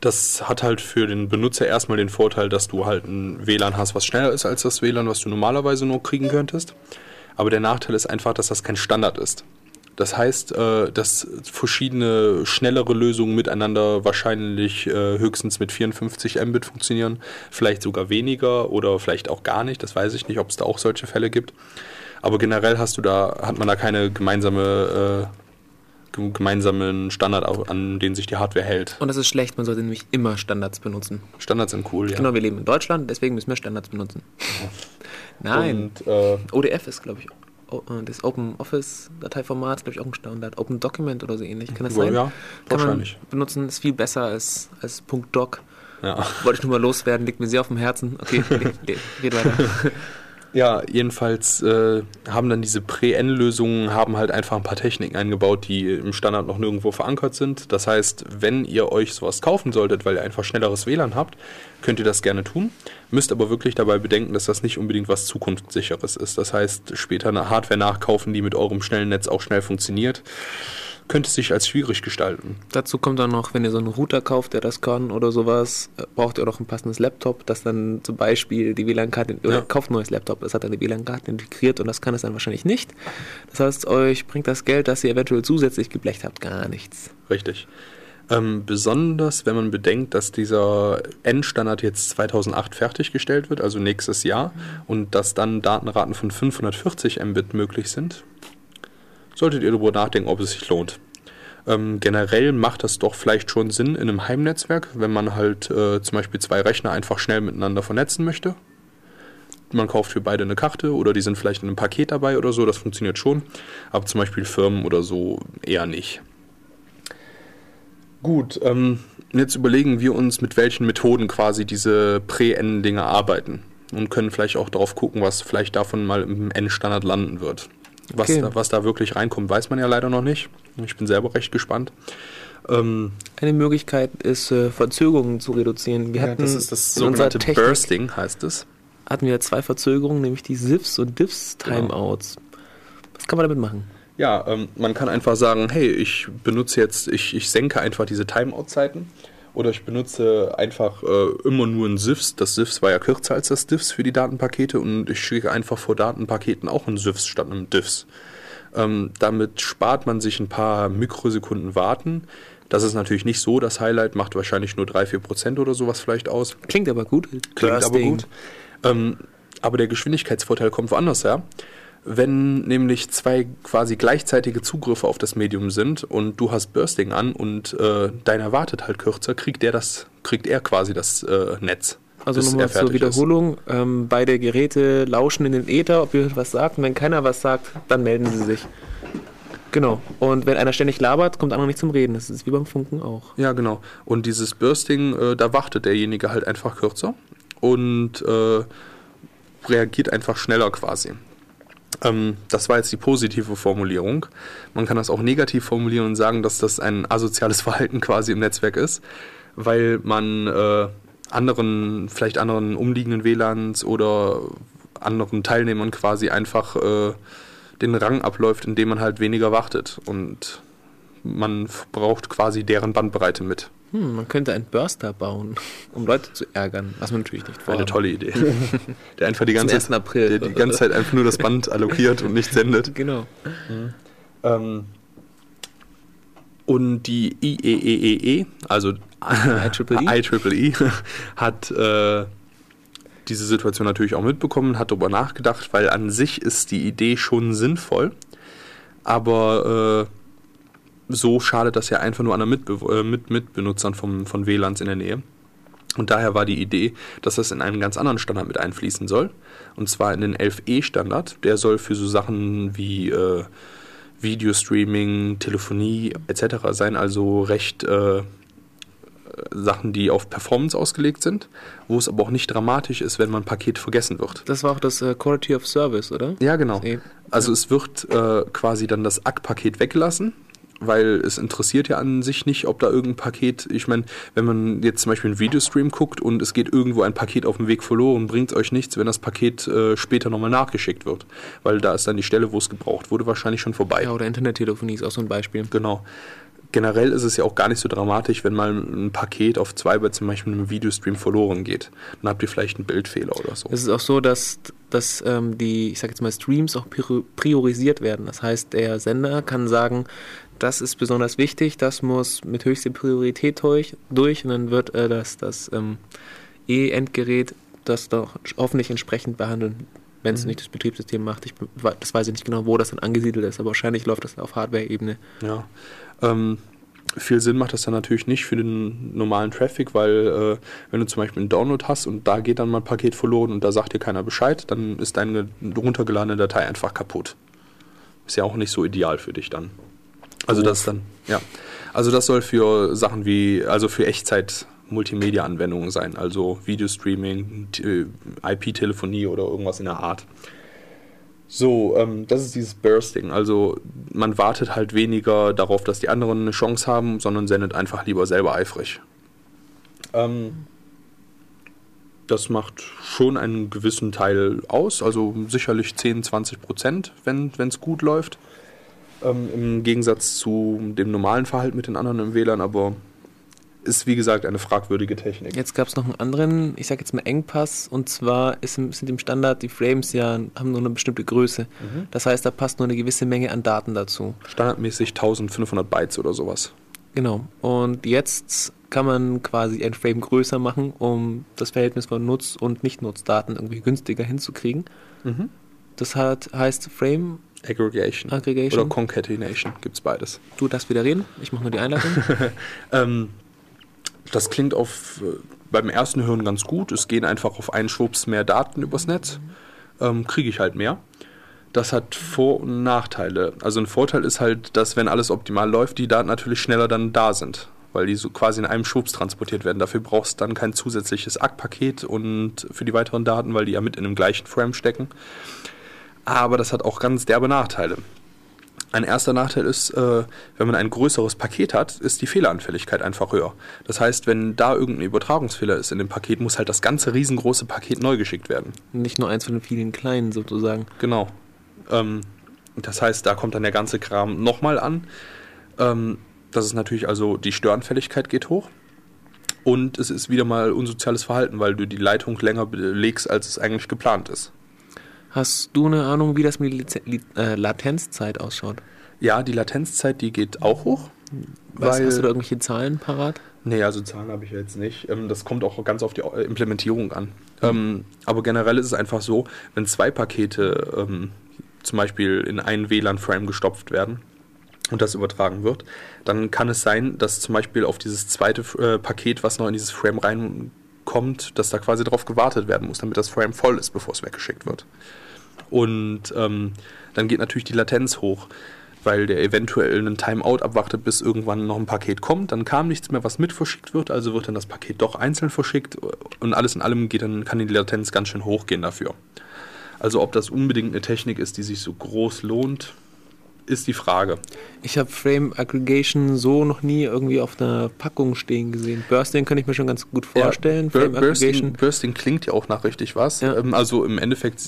das hat halt für den Benutzer erstmal den Vorteil, dass du halt ein WLAN hast, was schneller ist als das WLAN, was du normalerweise nur kriegen könntest. Aber der Nachteil ist einfach, dass das kein Standard ist. Das heißt, äh, dass verschiedene schnellere Lösungen miteinander wahrscheinlich äh, höchstens mit 54 Mbit funktionieren, vielleicht sogar weniger oder vielleicht auch gar nicht. Das weiß ich nicht, ob es da auch solche Fälle gibt. Aber generell hast du da, hat man da keine gemeinsame, äh, gem- gemeinsamen Standard, an den sich die Hardware hält. Und das ist schlecht, man sollte nämlich immer Standards benutzen. Standards sind cool, ja. Genau, wir leben in Deutschland, deswegen müssen wir Standards benutzen. Nein. Und, äh, ODF ist, glaube ich, äh, das Open Office Dateiformat, ist, glaube ich, auch ein Standard. Open Document oder so ähnlich. Kann das Ja, sein? ja, Kann wahrscheinlich. man benutzen, ist viel besser als, als .doc. ja. Wollte ich nur mal loswerden, liegt mir sehr auf dem Herzen. Okay, red weiter. Ja, jedenfalls äh, haben dann diese Pre-N-Lösungen haben halt einfach ein paar Techniken eingebaut, die im Standard noch nirgendwo verankert sind. Das heißt, wenn ihr euch sowas kaufen solltet, weil ihr einfach schnelleres WLAN habt, könnt ihr das gerne tun. Müsst aber wirklich dabei bedenken, dass das nicht unbedingt was zukunftssicheres ist. Das heißt, später eine Hardware nachkaufen, die mit eurem schnellen Netz auch schnell funktioniert, könnte sich als schwierig gestalten. Dazu kommt dann noch, wenn ihr so einen Router kauft, der das kann oder sowas, äh, braucht ihr auch noch ein passendes Laptop, das dann zum Beispiel die WLAN-Karte, oder Ja. kauft ein neues Laptop, das hat dann die WLAN-Karte integriert und das kann es dann wahrscheinlich nicht. Das heißt, euch bringt das Geld, das ihr eventuell zusätzlich geblecht habt, gar nichts. Richtig. Ähm, besonders, wenn man bedenkt, dass dieser Endstandard jetzt 2008 fertiggestellt wird, also nächstes Jahr, und dass dann Datenraten von 540 Mbit möglich sind, solltet ihr darüber nachdenken, ob es sich lohnt. Ähm, generell macht das doch vielleicht schon Sinn in einem Heimnetzwerk, wenn man halt äh, zum Beispiel zwei Rechner einfach schnell miteinander vernetzen möchte. Man kauft für beide eine Karte oder die sind vielleicht in einem Paket dabei oder so, das funktioniert schon. Aber zum Beispiel Firmen oder so eher nicht. Gut, ähm, jetzt überlegen wir uns, mit welchen Methoden quasi diese Prä-N-Dinge arbeiten und können vielleicht auch darauf gucken, was vielleicht davon mal im N-Standard landen wird. Was, Okay. da, was da wirklich reinkommt, weiß man ja leider noch nicht. Ich bin selber recht gespannt. Ähm, Eine Möglichkeit ist, äh, Verzögerungen zu reduzieren. Wir hatten in unserer sogenannte Technik Bursting, heißt es. hatten wir zwei Verzögerungen, nämlich die SIFs und DIFs Timeouts. Was kann man damit machen? Ja, ähm, man kann einfach sagen, hey, ich benutze jetzt, ich, ich senke einfach diese Timeout-Zeiten oder ich benutze einfach äh, immer nur ein SIFs. Das SIFs war ja kürzer als das DIFs für die Datenpakete und ich schicke einfach vor Datenpaketen auch ein SIFs statt einem DIFs. Ähm, damit spart man sich ein paar Mikrosekunden Warten. Das ist natürlich nicht so das Highlight, macht wahrscheinlich nur 3-4% oder sowas vielleicht aus. Klingt aber gut. Klingt aber Bursting. gut. Ähm, aber der Geschwindigkeitsvorteil kommt woanders her. Wenn nämlich zwei quasi gleichzeitige Zugriffe auf das Medium sind und du hast Bursting an und äh, deiner wartet halt kürzer, kriegt der das, kriegt er quasi das äh, Netz. Also nochmal er zur. Wiederholung. Ähm, beide Geräte lauschen in den Äther, ob ihr was sagt. Und wenn keiner was sagt, dann melden sie sich. Genau. Und wenn einer ständig labert, kommt der andere nicht zum Reden. Das ist wie beim Funken auch. Ja, genau. Und dieses Bursting, äh, da wartet derjenige halt einfach kürzer und äh, reagiert einfach schneller quasi. Ähm, das war jetzt die positive Formulierung. Man kann das auch negativ formulieren und sagen, dass das ein asoziales Verhalten quasi im Netzwerk ist, weil man äh, anderen, vielleicht anderen umliegenden WLANs oder anderen Teilnehmern quasi einfach äh, den Rang abläuft, indem man halt weniger wartet und man braucht quasi deren Bandbreite mit. Hm, man könnte einen Burster bauen, um Leute zu ärgern. Was man natürlich nicht Eine vorhat. tolle Idee. Der einfach die ganze, 1. April. Der die ganze Zeit einfach nur das Band allokiert und nicht sendet. Genau. Ähm, und die IEEE, also IEEE? IEEE, hat äh, diese Situation natürlich auch mitbekommen, hat darüber nachgedacht, weil an sich ist die Idee schon sinnvoll, aber äh, so schadet das ja einfach nur an der Mitbe äh, mit Mitbenutzern vom, von WLANs in der Nähe. Und daher war die Idee, dass das in einen ganz anderen Standard mit einfließen soll. Und zwar in den 11e-Standard. Der soll für so Sachen wie äh, Videostreaming, Telefonie etc. sein, also recht äh, Sachen, die auf Performance ausgelegt sind, wo es aber auch nicht dramatisch ist, wenn man ein Paket vergessen wird. Das war auch das äh, Quality of Service, oder? Ja, genau. Eh- Also es wird äh, quasi dann das ACK-Paket weggelassen, weil es interessiert ja an sich nicht, ob da irgendein Paket, ich meine, wenn man jetzt zum Beispiel einen Videostream guckt und es geht irgendwo ein Paket auf dem Weg verloren, bringt es euch nichts, wenn das Paket äh, später nochmal nachgeschickt wird. Weil da ist dann die Stelle, wo es gebraucht wurde, wahrscheinlich schon vorbei. Ja, oder Internettelefonie ist auch so ein Beispiel. Genau. Generell ist es ja auch gar nicht so dramatisch, wenn mal ein Paket auf zwei bei zum Beispiel einem Videostream verloren geht. Dann habt ihr vielleicht einen Bildfehler oder so. Es ist auch so, dass, dass ähm, die, ich sag jetzt mal, Streams auch prior- priorisiert werden. Das heißt, der Sender kann sagen, das ist besonders wichtig, das muss mit höchster Priorität durch, durch und dann wird äh, das, das ähm, E-Endgerät das doch hoffentlich entsprechend behandeln, wenn es nicht das Betriebssystem macht. Ich, das weiß ich nicht genau, wo das dann angesiedelt ist, aber wahrscheinlich läuft das auf Hardware-Ebene. Ja. Ähm, viel Sinn macht das dann natürlich nicht für den normalen Traffic, weil äh, wenn du zum Beispiel einen Download hast und da geht dann mal ein Paket verloren und da sagt dir keiner Bescheid, dann ist deine runtergeladene Datei einfach kaputt. Ist ja auch nicht so ideal für dich dann. Also das dann, ja. Also das soll für Sachen wie, also für Multimedia-Anwendungen sein, also Videostreaming, T- IP-Telefonie oder irgendwas in der Art. So, ähm, das ist dieses Bursting. Also man wartet halt weniger darauf, dass die anderen eine Chance haben, sondern sendet einfach lieber selber eifrig. Ähm, das macht schon einen gewissen Teil aus, also sicherlich 10, 20 Prozent, wenn es gut läuft. Ähm, Im Gegensatz zu dem normalen Verhalten mit den anderen WLAN, aber ist wie gesagt eine fragwürdige Technik. Jetzt gab es noch einen anderen, ich sag jetzt mal Engpass, und zwar ist sind im Standard die Frames ja, haben nur eine bestimmte Größe. Das heißt, da passt nur eine gewisse Menge an Daten dazu. Standardmäßig 1500 Bytes oder sowas. Genau. Und jetzt kann man quasi ein Frame größer machen, um das Verhältnis von Nutz- und Nicht-Nutzdaten irgendwie günstiger hinzukriegen. Das hat, heißt Frame, Aggregation. Aggregation. Oder Concatenation, gibt es beides. du darfst wieder reden, ich mache nur die Einleitung. Ähm, das klingt auf, äh, beim ersten Hören ganz gut. Es gehen einfach auf einen Schwupps mehr Daten übers Netz. Ähm, Kriege ich halt mehr. Das hat Vor- und Nachteile. Also ein Vorteil ist halt, dass wenn alles optimal läuft, die Daten natürlich schneller dann da sind. Weil die so quasi in einem Schwupps transportiert werden. Dafür brauchst du dann kein zusätzliches ACK-Paket und für die weiteren Daten, weil die ja mit in dem gleichen Frame stecken. Aber das hat auch ganz derbe Nachteile. Ein erster Nachteil ist, äh, wenn man ein größeres Paket hat, ist die Fehleranfälligkeit einfach höher. Das heißt, wenn da irgendein Übertragungsfehler ist in dem Paket, muss halt das ganze riesengroße Paket neu geschickt werden. Nicht nur eins von den vielen kleinen sozusagen. Genau. Ähm, das heißt, da kommt dann der ganze Kram nochmal an. Ähm, das ist natürlich also, die Störanfälligkeit geht hoch. Und es ist wieder mal unsoziales Verhalten, weil du die Leitung länger belegst, als es eigentlich geplant ist. Hast du eine Ahnung, wie das mit der äh, Latenzzeit ausschaut? Ja, die Latenzzeit, die geht auch hoch. Weil- hast du da irgendwelche Zahlen parat? Nee, also Zahlen habe ich ja jetzt nicht. Ähm, das kommt auch ganz auf die äh, Implementierung an. Ähm, aber generell ist es einfach so, wenn zwei Pakete ähm, zum Beispiel in einen WLAN-Frame gestopft werden und das übertragen wird, dann kann es sein, dass zum Beispiel auf dieses zweite äh, Paket, was noch in dieses Frame reinkommt, dass da quasi drauf gewartet werden muss, damit das Frame voll ist, bevor es weggeschickt wird. Und ähm, dann geht natürlich die Latenz hoch, weil der eventuell einen Timeout abwartet, bis irgendwann noch ein Paket kommt. Dann kam nichts mehr, was mit verschickt wird, also wird dann das Paket doch einzeln verschickt und alles in allem geht dann, kann die Latenz ganz schön hochgehen dafür. Also ob das unbedingt eine Technik ist, die sich so groß lohnt, ist die Frage. Ich habe Frame Aggregation so noch nie irgendwie auf einer Packung stehen gesehen. Bursting kann ich mir schon ganz gut vorstellen. Ja, Frame Bur- Bursting, Aggregation. Bursting klingt ja auch nach richtig was. Ja. Ähm, also im Endeffekt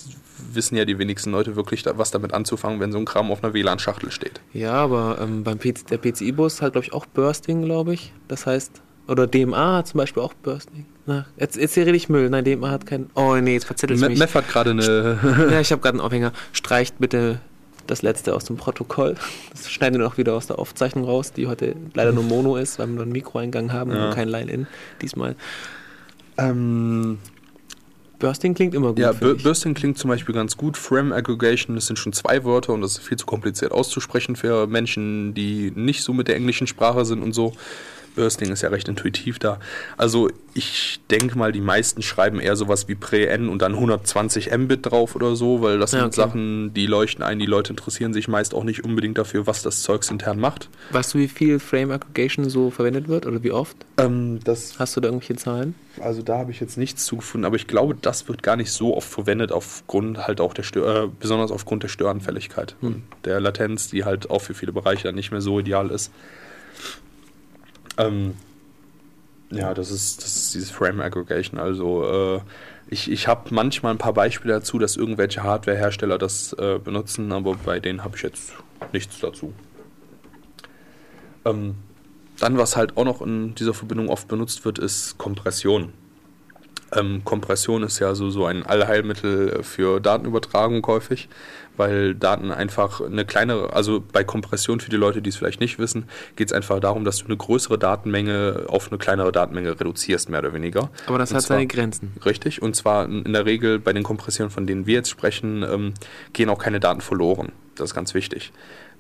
wissen ja die wenigsten Leute wirklich, da, was damit anzufangen, wenn so ein Kram auf einer WLAN-Schachtel steht. Ja, aber ähm, beim PC, der PCI-Bus hat, glaube ich, auch Bursting, glaube ich. Das heißt, oder DMA hat zum Beispiel auch Bursting. Na, jetzt, jetzt rede ich Müll. Nein, DMA hat keinen. Oh nee, jetzt verzettelt mich. Meth hat gerade eine. ja, ich habe gerade einen Aufhänger. Streicht bitte das letzte aus dem Protokoll. Das schneiden wir noch wieder aus der Aufzeichnung raus, die heute leider nur Mono ist, weil wir nur einen Mikroeingang haben Ja. und kein Line-In diesmal. ähm, Bursting klingt immer gut. Ja, Bu-. Bursting klingt zum Beispiel ganz gut. Frame Aggregation, das sind schon zwei Wörter und das ist viel zu kompliziert auszusprechen für Menschen, die nicht so mit der englischen Sprache sind und so. Bursting ist ja recht intuitiv da. Also ich denke mal, die meisten schreiben eher sowas wie Pre-N und dann 120 Mbit drauf oder so, weil das Ja, sind okay. Sachen, die leuchten ein. Die Leute interessieren sich meist auch nicht unbedingt dafür, was das Zeugs intern macht. Weißt du, wie viel Frame Aggregation so verwendet wird oder wie oft? Ähm, das Hast du da irgendwelche Zahlen? Also da habe ich jetzt nichts zugefunden, aber ich glaube, das wird gar nicht so oft verwendet, aufgrund halt auch der Stör äh, besonders aufgrund der Störanfälligkeit und der Latenz, die halt auch für viele Bereiche dann nicht mehr so ideal ist. Ähm, ja, das ist, das ist dieses Frame Aggregation. Also äh, ich, ich habe manchmal ein paar Beispiele dazu, dass irgendwelche Hardwarehersteller das äh, benutzen, aber bei denen habe ich jetzt nichts dazu. Ähm, dann, was halt auch noch in dieser Verbindung oft benutzt wird, ist Kompression. Ähm, Kompression ist ja so, so ein Allheilmittel für Datenübertragung häufig, weil Daten einfach eine kleinere, also bei Kompression für die Leute, die es vielleicht nicht wissen, geht es einfach darum, dass du eine größere Datenmenge auf eine kleinere Datenmenge reduzierst, mehr oder weniger. Aber das Und hat zwar- seine Grenzen. Richtig, und zwar in in der Regel bei den Kompressionen, von denen wir jetzt sprechen, ähm, gehen auch keine Daten verloren. Das ist ganz wichtig.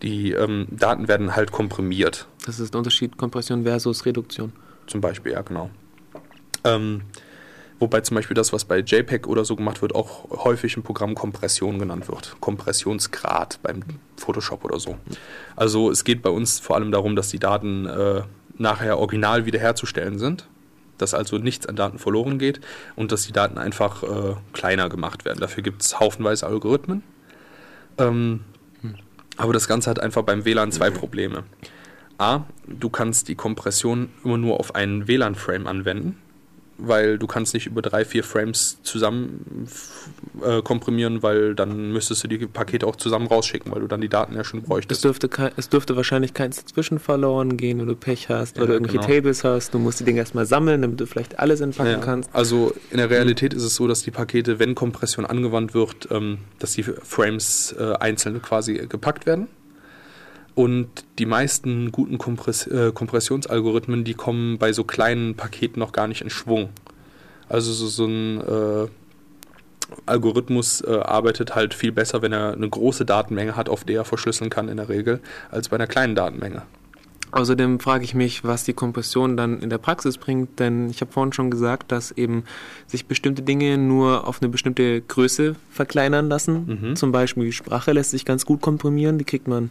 Die ähm, Daten werden halt komprimiert. Das ist der Unterschied Kompression versus Reduktion. Zum Beispiel, ja, genau. Ähm, wobei zum Beispiel das, was bei JPEG oder so gemacht wird, auch häufig im Programm Kompression genannt wird. Kompressionsgrad beim Photoshop oder so. Also es geht bei uns vor allem darum, dass die Daten äh, nachher original wiederherzustellen sind. dass also nichts an Daten verloren geht und dass die Daten einfach äh, kleiner gemacht werden. Dafür gibt es haufenweise Algorithmen. Ähm, aber das Ganze hat einfach beim WLAN zwei Probleme. A, du kannst die Kompression immer nur auf einen WLAN-Frame anwenden, weil du kannst nicht über drei, vier Frames zusammen äh, komprimieren, weil dann müsstest du die Pakete auch zusammen rausschicken, weil du dann die Daten ja schon Es bräuchtest. dürfte, kei- es dürfte wahrscheinlich keins dazwischen verloren gehen, wenn du Pech hast Ja, oder irgendwelche genau. Tables hast. Du musst die Dinge erstmal sammeln, damit du vielleicht alles entpacken Ja, kannst. also in der Realität ist es so, dass die Pakete, wenn Kompression angewandt wird, ähm, dass die Frames äh, einzeln quasi gepackt werden. Und die meisten guten Kompress äh, Kompressionsalgorithmen, die kommen bei so kleinen Paketen noch gar nicht in Schwung. Also so, so ein äh, Algorithmus äh, arbeitet halt viel besser, wenn er eine große Datenmenge hat, auf der er verschlüsseln kann in der Regel, als bei einer kleinen Datenmenge. Außerdem frage ich mich, was die Kompression dann in der Praxis bringt, denn ich habe vorhin schon gesagt, dass eben sich bestimmte Dinge nur auf eine bestimmte Größe verkleinern lassen. Mhm. Zum Beispiel die Sprache lässt sich ganz gut komprimieren, die kriegt man,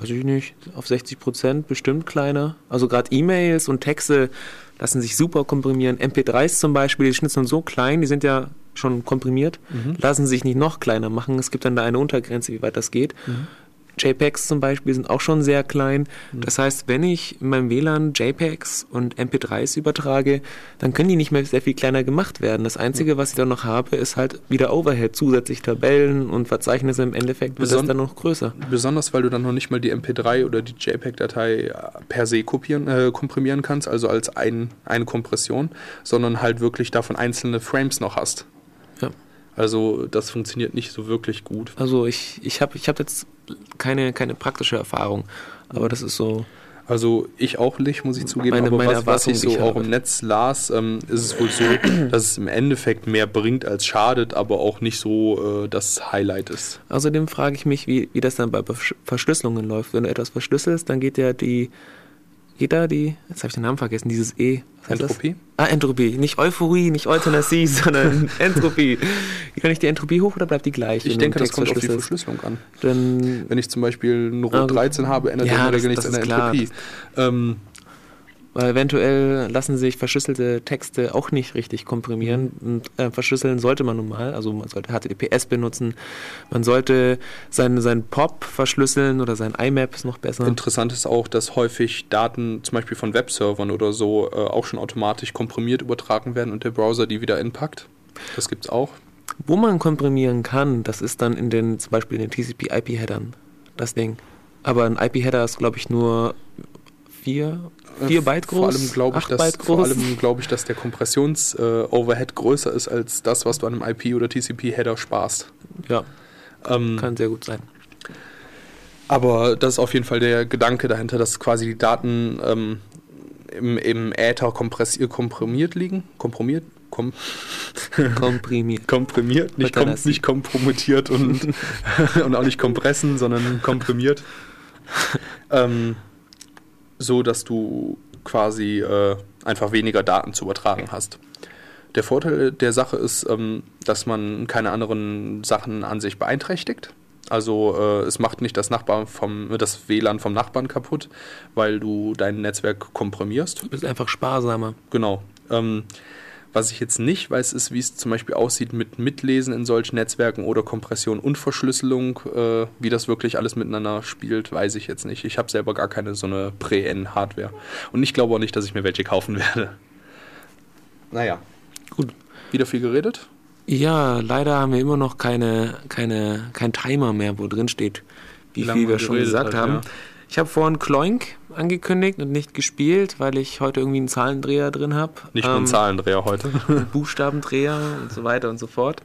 weiß ich nicht, auf 60 Prozent bestimmt kleiner. Also gerade E-Mails und Texte lassen sich super komprimieren. MP3s zum Beispiel, die Schnitzeln so klein, die sind ja schon komprimiert, lassen sich nicht noch kleiner machen. Es gibt dann da eine Untergrenze, wie weit das geht. JPEGs zum Beispiel sind auch schon sehr klein. Das heißt, wenn ich in meinem WLAN JPEGs und MP3s übertrage, dann können die nicht mehr sehr viel kleiner gemacht werden. Das Einzige, was ich dann noch habe, ist halt wieder Overhead, zusätzlich Tabellen und Verzeichnisse. Im Endeffekt wird das Beson- dann noch größer. Besonders, weil du dann noch nicht mal die MP3 oder die JPEG-Datei äh, per se kopieren, äh, komprimieren kannst, also als ein, eine Kompression, sondern halt wirklich davon einzelne Frames noch hast. Also das funktioniert nicht so wirklich gut. Also ich, ich habe ich hab jetzt keine, keine praktische Erfahrung, aber das ist so. Also ich auch nicht, muss ich zugeben, Meine- aber meine was, was ich so ich auch im Netz las, ähm, ist es wohl so, dass es im Endeffekt mehr bringt als schadet, aber auch nicht so äh, das Highlight ist. Außerdem frage ich mich, wie, wie das dann bei Versch- Verschlüsselungen läuft. Wenn du etwas verschlüsselst, dann geht ja die, geht da die, jetzt habe ich den Namen vergessen, dieses E. Heißt das? Entropie? Ah, Entropie. Nicht Euphorie, nicht Euthanasie, sondern Entropie. Kann ich die Entropie hoch oder bleibt die gleich? Ich denke, das kommt auf die? Verschlüsselung an. Dann, Wenn ich zum Beispiel ein Rot Ah, gut. 13 habe, ändert Ja, das in der Regel nichts an der klar. Entropie. Ähm, weil eventuell lassen sich verschlüsselte Texte auch nicht richtig komprimieren. Und äh, verschlüsseln sollte man nun mal. Also man sollte HTTPS benutzen. Man sollte seinen, seinen POP verschlüsseln oder sein IMAP ist noch besser. Interessant ist auch, dass häufig Daten zum Beispiel von Webservern oder so äh, auch schon automatisch komprimiert übertragen werden und der Browser die wieder entpackt. Das gibt's auch. Wo man komprimieren kann, das ist dann in den, zum Beispiel in den TCP-IP-Headern, das Ding. Aber ein IP-Header ist, glaube ich, nur vier, vier Byte groß, Vor allem glaube ich, dass, vor allem glaube ich, dass der Kompressions-Overhead größer ist als das, was du an einem IP- oder TCP-Header sparst. ja, Ähm, kann sehr gut sein. Aber das ist auf jeden Fall der Gedanke dahinter, dass quasi die Daten ähm, im, im Äther komprimiert liegen. Komprimiert? Kom Komprimiert. komprimiert, nicht, kom nicht kompromittiert und, und auch nicht kompressen, sondern komprimiert. ähm, so, dass du quasi äh, einfach weniger Daten zu übertragen hast. Der Vorteil der Sache ist, ähm, dass man keine anderen Sachen an sich beeinträchtigt. Also äh, es macht nicht das, Nachbar vom, das WLAN vom Nachbarn kaputt, weil du dein Netzwerk komprimierst. Du bist einfach sparsamer. Genau. Ähm, was ich jetzt nicht weiß, ist, wie es zum Beispiel aussieht mit Mitlesen in solchen Netzwerken oder Kompression und Verschlüsselung. Äh, wie das wirklich alles miteinander spielt, weiß ich jetzt nicht. Ich habe selber gar keine so eine Prä-N-Hardware. Und ich glaube auch nicht, dass ich mir welche kaufen werde. Naja. Gut. Wieder viel geredet? Ja, leider haben wir immer noch keine, keine, kein Timer mehr, wo drin steht, wie Wie lange viel wir man schon gesagt hat, haben. ja. Ich habe vorhin Kloink angekündigt und nicht gespielt, weil ich heute irgendwie einen Zahlendreher drin habe. Nicht nur ein Zahlendreher heute. Buchstabendreher und so weiter und so fort.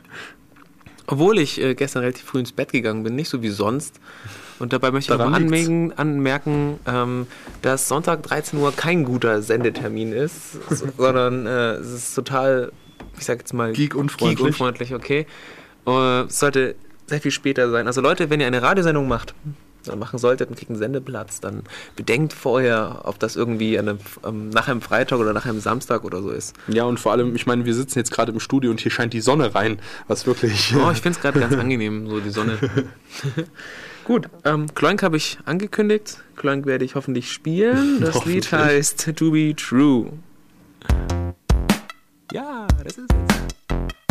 Obwohl ich äh, gestern relativ früh ins Bett gegangen bin, nicht so wie sonst. Und dabei möchte ich Daran liegt's. anmerken, anmerken ähm, dass Sonntag 13 Uhr kein guter Sendetermin ist, so, sondern äh, es ist total, ich sag jetzt mal, Geek-unfreundlich. geek-unfreundlich, okay. Äh, es sollte sehr viel später sein. Also Leute, wenn ihr eine Radiosendung macht, machen solltet und kriegt einen Sendeplatz, dann bedenkt vorher, ob das irgendwie ähm, nach einem Freitag oder nach einem Samstag oder so ist. Ja, und vor allem, ich meine, wir sitzen jetzt gerade im Studio und hier scheint die Sonne rein, was wirklich. Oh, ich finde es gerade ganz angenehm, so die Sonne. Gut, ähm, Kloink habe ich angekündigt. Kloink werde ich hoffentlich spielen. Das Lied Hoffentlich. heißt To Be True. Ja, das ist es.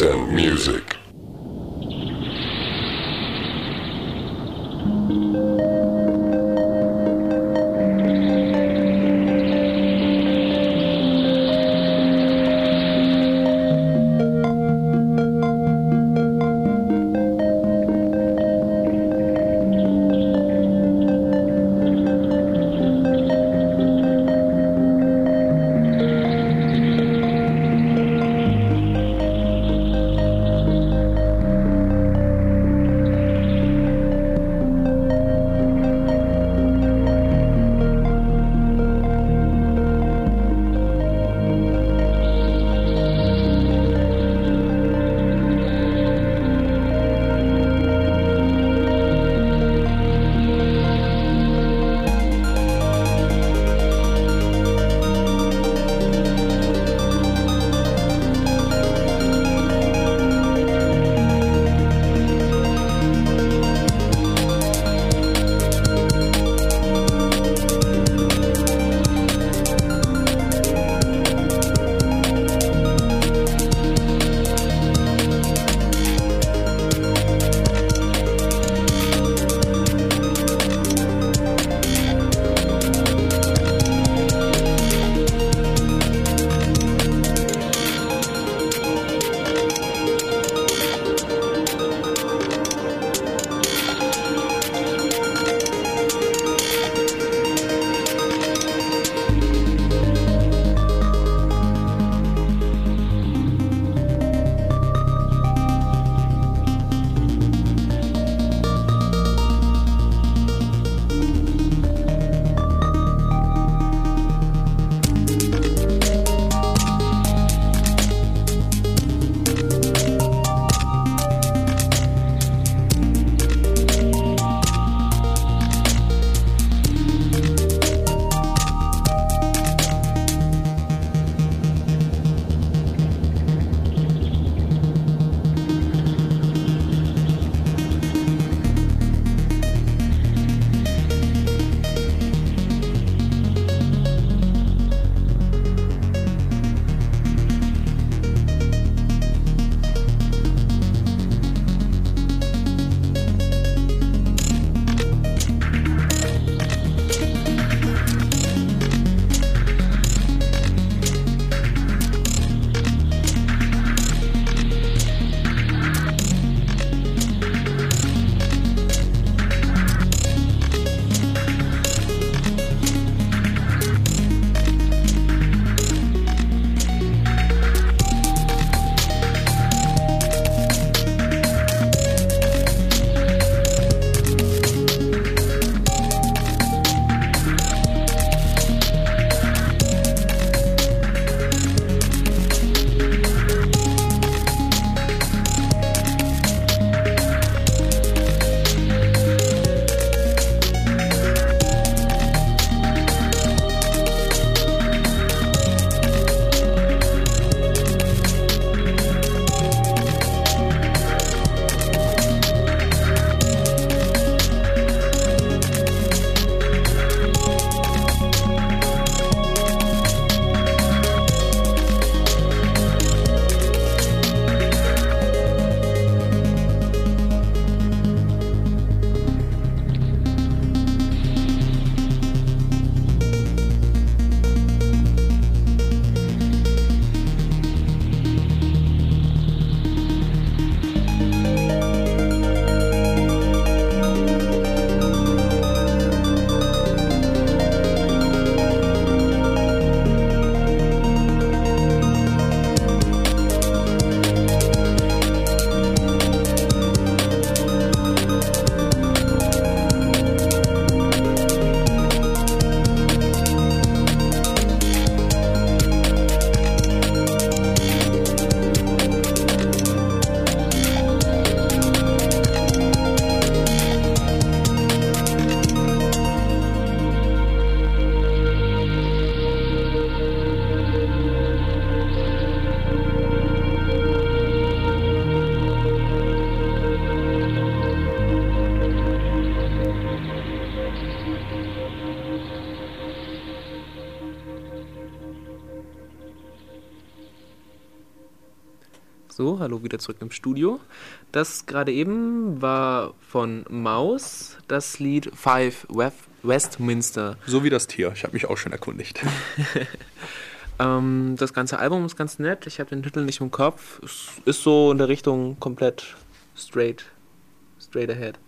102.6% music. So, hallo wieder zurück im Studio. Das gerade eben war von Maus das Lied Five Westminster. So wie das Tier. Ich habe mich auch schon erkundigt. Ähm, das ganze Album ist ganz nett. Ich habe den Titel nicht im Kopf. Es ist so in der Richtung komplett straight, straight ahead.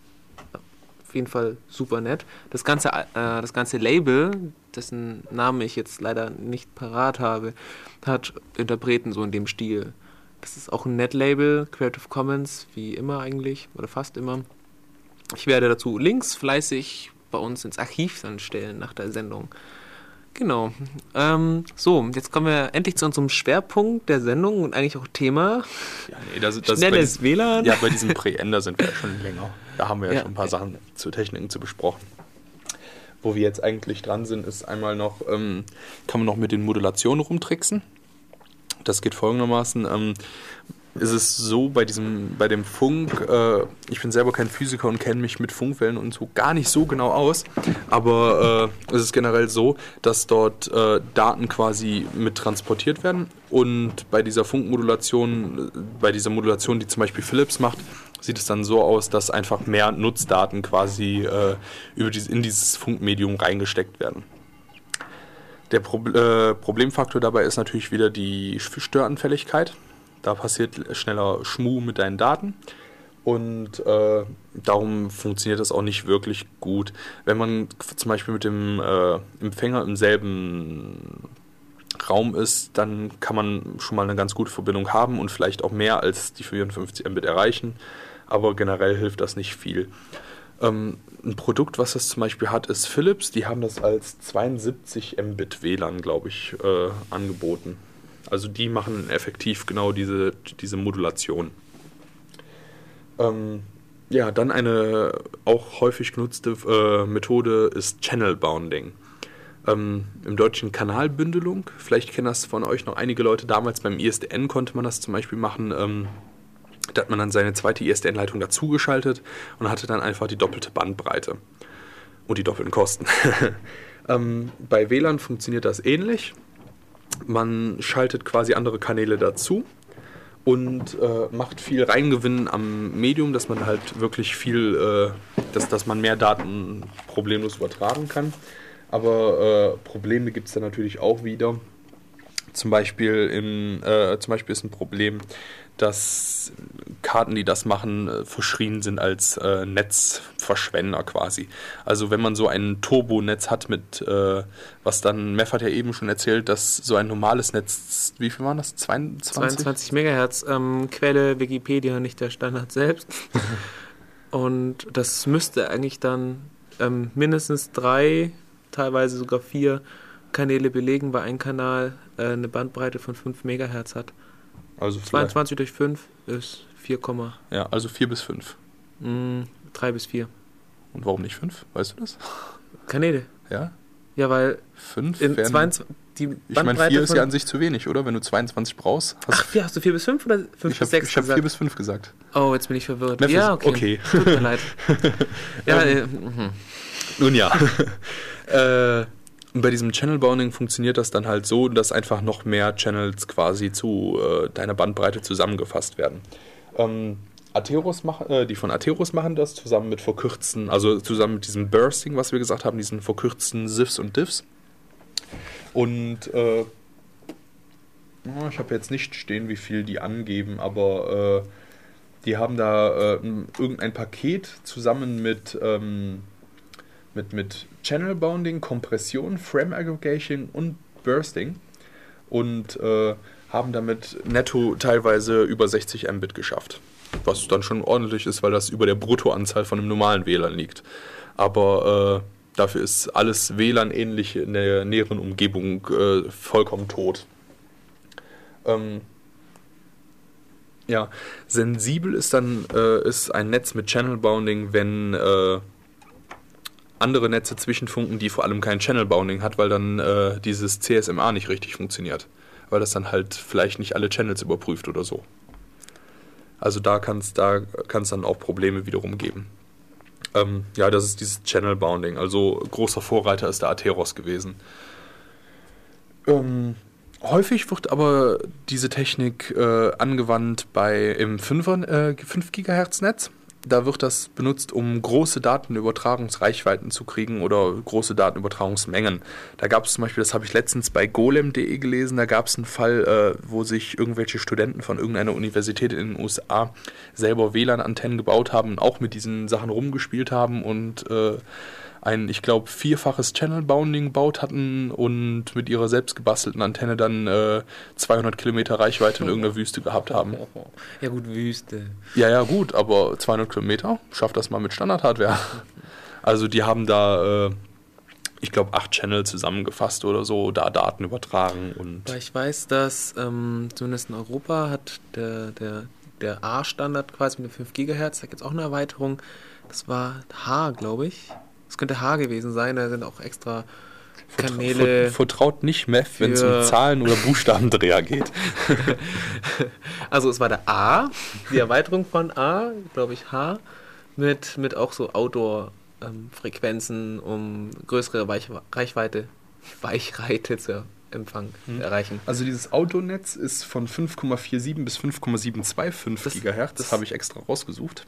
Auf jeden Fall super nett. Das ganze, äh, das ganze Label, dessen Namen ich jetzt leider nicht parat habe, hat Interpreten so in dem Stil. Das ist auch ein Net-Label, Creative Commons, wie immer eigentlich, oder fast immer. Ich werde dazu Links fleißig bei uns ins Archiv dann stellen nach der Sendung. Genau. Ähm, so, jetzt kommen wir endlich zu unserem Schwerpunkt der Sendung und eigentlich auch Thema. Ja, nee, das, das Schnelles bei, WLAN. Ja, bei diesem Präender sind wir ja schon länger. Da haben wir ja, Ja. schon ein paar Sachen zu Techniken zu besprochen. Wo wir jetzt eigentlich dran sind, ist einmal noch, ähm, kann man noch mit den Modulationen rumtricksen. Das geht folgendermaßen. Ähm, ist es so bei diesem, bei dem Funk, äh, ich bin selber kein Physiker und kenne mich mit Funkwellen und so gar nicht so genau aus, aber äh, es ist generell so, dass dort äh, Daten quasi mit transportiert werden und bei dieser Funkmodulation, bei dieser Modulation, die zum Beispiel Philips macht, sieht es dann so aus, dass einfach mehr Nutzdaten quasi äh, über dieses, in dieses Funkmedium reingesteckt werden. Der Pro äh, Problemfaktor dabei ist natürlich wieder die Störanfälligkeit. Da passiert schneller Schmuh mit deinen Daten. Und äh, darum funktioniert das auch nicht wirklich gut. Wenn man zum Beispiel mit dem äh, Empfänger im selben Raum ist, dann kann man schon mal eine ganz gute Verbindung haben und vielleicht auch mehr als die 54 Mbit erreichen. Aber generell hilft das nicht viel. Ähm, ein Produkt, was das zum Beispiel hat, ist Philips. Die haben das als 72 Mbit WLAN, glaube ich, äh, angeboten. Also die machen effektiv genau diese, diese Modulation. Ähm, ja, dann eine auch häufig genutzte äh, Methode ist Channel Bounding. Ähm, Im Deutschen Kanalbündelung. Vielleicht kennen das von euch noch einige Leute. Damals beim ISDN konnte man das zum Beispiel machen. Ähm, da hat man dann seine zweite ISDN-Leitung dazugeschaltet und hatte dann einfach die doppelte Bandbreite und die doppelten Kosten. ähm, bei WLAN funktioniert das ähnlich. Man schaltet quasi andere Kanäle dazu und äh, macht viel Reingewinn am Medium, dass man halt wirklich viel, äh, dass, dass man mehr Daten problemlos übertragen kann. Aber äh, Probleme gibt es dann natürlich auch wieder. Zum Beispiel, im, äh, zum Beispiel ist ein Problem, dass Karten, die das machen, äh, verschrien sind als äh, Netzverschwender quasi. Also wenn man so ein Turbonetz hat mit, äh, was dann, Meff hat ja eben schon erzählt, dass so ein normales Netz, wie viel waren das? 22? 22 Megahertz. Ähm, Quelle Wikipedia, nicht der Standard selbst. Und das müsste eigentlich dann ähm, mindestens drei, teilweise sogar vier Kanäle belegen, weil ein Kanal äh, eine Bandbreite von 5 Megahertz hat. Also vielleicht, 22 durch 5 ist 4, ja, also 4 bis 5. mh, 3 bis 4 Und warum nicht 5? Weißt du das? Kanäle. Ja? Ja, weil 5 in wären, 22, die Ich meine, Bandbreite 4 ist ja an sich zu wenig, oder? Wenn du 22 brauchst. Hast Ach, ja, hast du 4 bis 5 oder 5 ich bis habe 6 ich gesagt? 4 bis 5 gesagt. oh, jetzt bin ich verwirrt. Memphis, ja, okay. okay. Tut mir leid. ja, äh, mhm. Nun ja. äh, und bei diesem Channel Bounding funktioniert das dann halt so, dass einfach noch mehr Channels quasi zu äh, deiner Bandbreite zusammengefasst werden. Ähm, Atheros mach, äh, die von Atheros machen das zusammen mit verkürzten, also zusammen mit diesem Bursting, was wir gesagt haben, diesen verkürzten SIFs und DIFs. Und äh, ich habe jetzt nicht stehen, wie viel die angeben, aber äh, die haben da äh, irgendein Paket zusammen mit, ähm, mit, mit Channel Bounding, Kompression, Frame Aggregation und Bursting und äh, haben damit netto teilweise über 60 Mbit geschafft. Was dann schon ordentlich ist, weil das über der Bruttoanzahl von einem normalen WLAN liegt. Aber äh, dafür ist alles WLAN ähnlich in der näheren Umgebung äh, vollkommen tot. Ähm, ja, sensibel ist dann äh, ist ein Netz mit Channel Bounding, wenn äh, andere Netze zwischenfunken, die vor allem kein Channel Bounding hat, weil dann äh, dieses CSMA nicht richtig funktioniert. Weil das dann halt vielleicht nicht alle Channels überprüft oder so. Also da kann es da kann's dann auch Probleme wiederum geben. Ähm, ja, das ist dieses Channel Bounding. Also großer Vorreiter ist der Atheros gewesen. Ähm, Häufig wird aber diese Technik äh, angewandt bei im 5, äh, 5 GHz Netz. Da wird das benutzt, um große Datenübertragungsreichweiten zu kriegen oder große Datenübertragungsmengen. Da gab es zum Beispiel, das habe ich letztens bei golem.de gelesen, da gab es einen Fall, äh, wo sich irgendwelche Studenten von irgendeiner Universität in den USA selber WLAN-Antennen gebaut haben und auch mit diesen Sachen rumgespielt haben und äh, ein, ich glaube, vierfaches Channel Bounding gebaut hatten und mit ihrer selbst gebastelten Antenne dann äh, 200 Kilometer Reichweite in irgendeiner Wüste gehabt haben. Ja gut, Wüste. Ja, ja, gut, aber 200 Kilometer, schafft das mal mit Standard-Hardware. Also die haben da, äh, ich glaube, acht Channel zusammengefasst oder so, da Daten übertragen und Weil ich weiß, dass ähm, zumindest in Europa hat der, der, der A-Standard quasi mit den 5 GHz, da gibt es auch eine Erweiterung. Das war H, glaube ich. Das könnte H gewesen sein, da sind auch extra Kanäle. Vert- vertraut nicht Meth, wenn es um Zahlen oder Buchstabendreher geht. Also es war der A, die Erweiterung von A, glaube ich H, mit, mit auch so Outdoor-Frequenzen, um größere Weich Reichweite, Weichreite zu empfangen, Mhm. erreichen. Also dieses Autonetz ist von 5,47 bis 5,725 Das- Gigahertz. das- Das habe ich extra rausgesucht.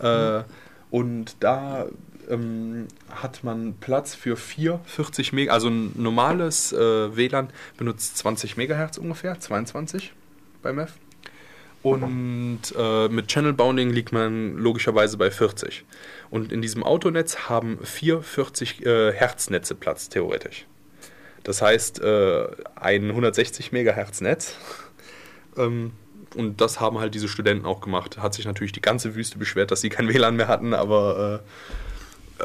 Äh, und da ähm, hat man Platz für vier 40 Megahertz. Also ein normales äh, WLAN benutzt 20 Megahertz ungefähr, 22 bei MEF. Und äh, mit Channel Bounding liegt man logischerweise bei 40. Und in diesem Autonetz haben vier 40 äh, Hertz-Netze Platz, theoretisch. Das heißt, äh, ein 160 Megahertz Netz. Ähm, und das haben halt diese Studenten auch gemacht. Hat sich natürlich die ganze Wüste beschwert, dass sie kein WLAN mehr hatten, aber äh,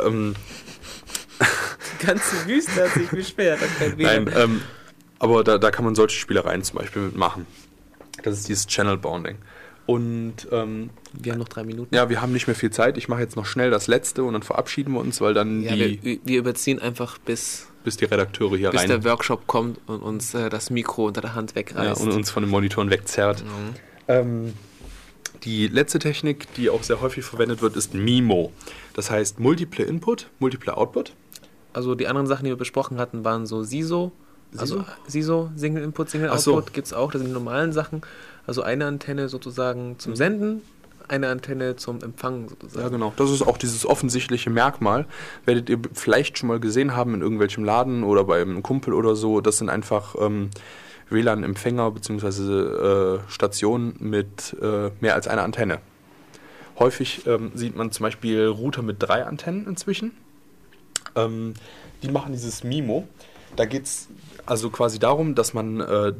ähm, Die ganze Wüste hat sich beschwert, nein, ähm, aber da, da kann man solche Spielereien zum Beispiel mitmachen. Das ist dieses Channel Bounding. Und ähm, Wir haben noch drei Minuten. ja, wir haben nicht mehr viel Zeit. Ich mache jetzt noch schnell das letzte und dann verabschieden wir uns, weil dann Ja, die, wir, wir überziehen einfach, bis, bis die Redakteure hier bis rein der Workshop kommt und uns äh, das Mikro unter der Hand ja, wegreißt. und uns von den Monitoren wegzerrt. Mhm. Ähm, die letzte Technik, die auch sehr häufig verwendet wird, ist MIMO. Das heißt Multiple Input, Multiple Output. Also die anderen Sachen, die wir besprochen hatten, waren so SISO. Also SISO, Single Input, Single Ach so. Output gibt es auch. Das sind die normalen Sachen. Also eine Antenne sozusagen zum Senden, eine Antenne zum Empfangen sozusagen. Ja, genau. Das ist auch dieses offensichtliche Merkmal. Werdet ihr vielleicht schon mal gesehen haben in irgendwelchem Laden oder bei einem Kumpel oder so. Das sind einfach ähm, WLAN-Empfänger bzw. Äh, Stationen mit äh, mehr als einer Antenne. Häufig ähm, sieht man zum Beispiel Router mit drei Antennen inzwischen. Ähm, die machen dieses MIMO. Da geht es also quasi darum, dass man äh,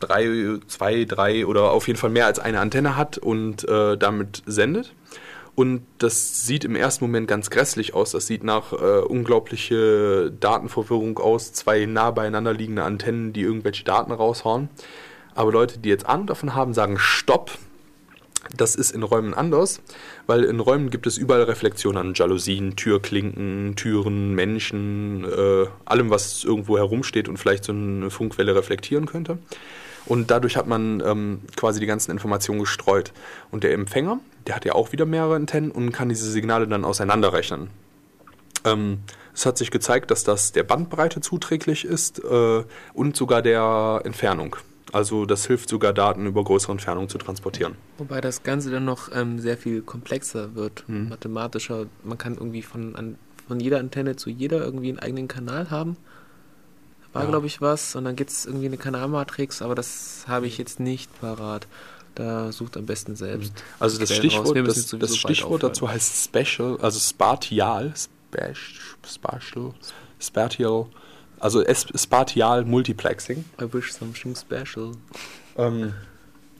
drei, zwei, drei oder auf jeden Fall mehr als eine Antenne hat und äh, damit sendet. Und das sieht im ersten Moment ganz grässlich aus. Das sieht nach äh, unglaubliche Datenverwirrung aus. Zwei nah beieinander liegende Antennen, die irgendwelche Daten raushauen. Aber Leute, die jetzt Ahnung davon haben, sagen Stopp. Das ist in Räumen anders, weil in Räumen gibt es überall Reflexionen an Jalousien, Türklinken, Türen, Menschen, äh, allem, was irgendwo herumsteht und vielleicht so eine Funkwelle reflektieren könnte. Und dadurch hat man ähm, quasi die ganzen Informationen gestreut. Und der Empfänger, der hat ja auch wieder mehrere Antennen und kann diese Signale dann auseinanderrechnen. Ähm, es hat sich gezeigt, dass das der Bandbreite zuträglich ist äh, und sogar der Entfernung. Also das hilft sogar, Daten über größere Entfernungen zu transportieren. Wobei das Ganze dann noch ähm, sehr viel komplexer wird, Mhm. mathematischer. Man kann irgendwie von, an, von jeder Antenne zu jeder irgendwie einen eigenen Kanal haben. War, Ja. glaube ich, was. Und dann gibt es irgendwie eine Kanalmatrix, aber das habe ich jetzt nicht parat. Da sucht am besten selbst. Also das raus. Stichwort, das, das Stichwort dazu heißt Special, also Spatial, Spatial, Spatial, Spatial, also Spatial Multiplexing. I wish something special. Ähm,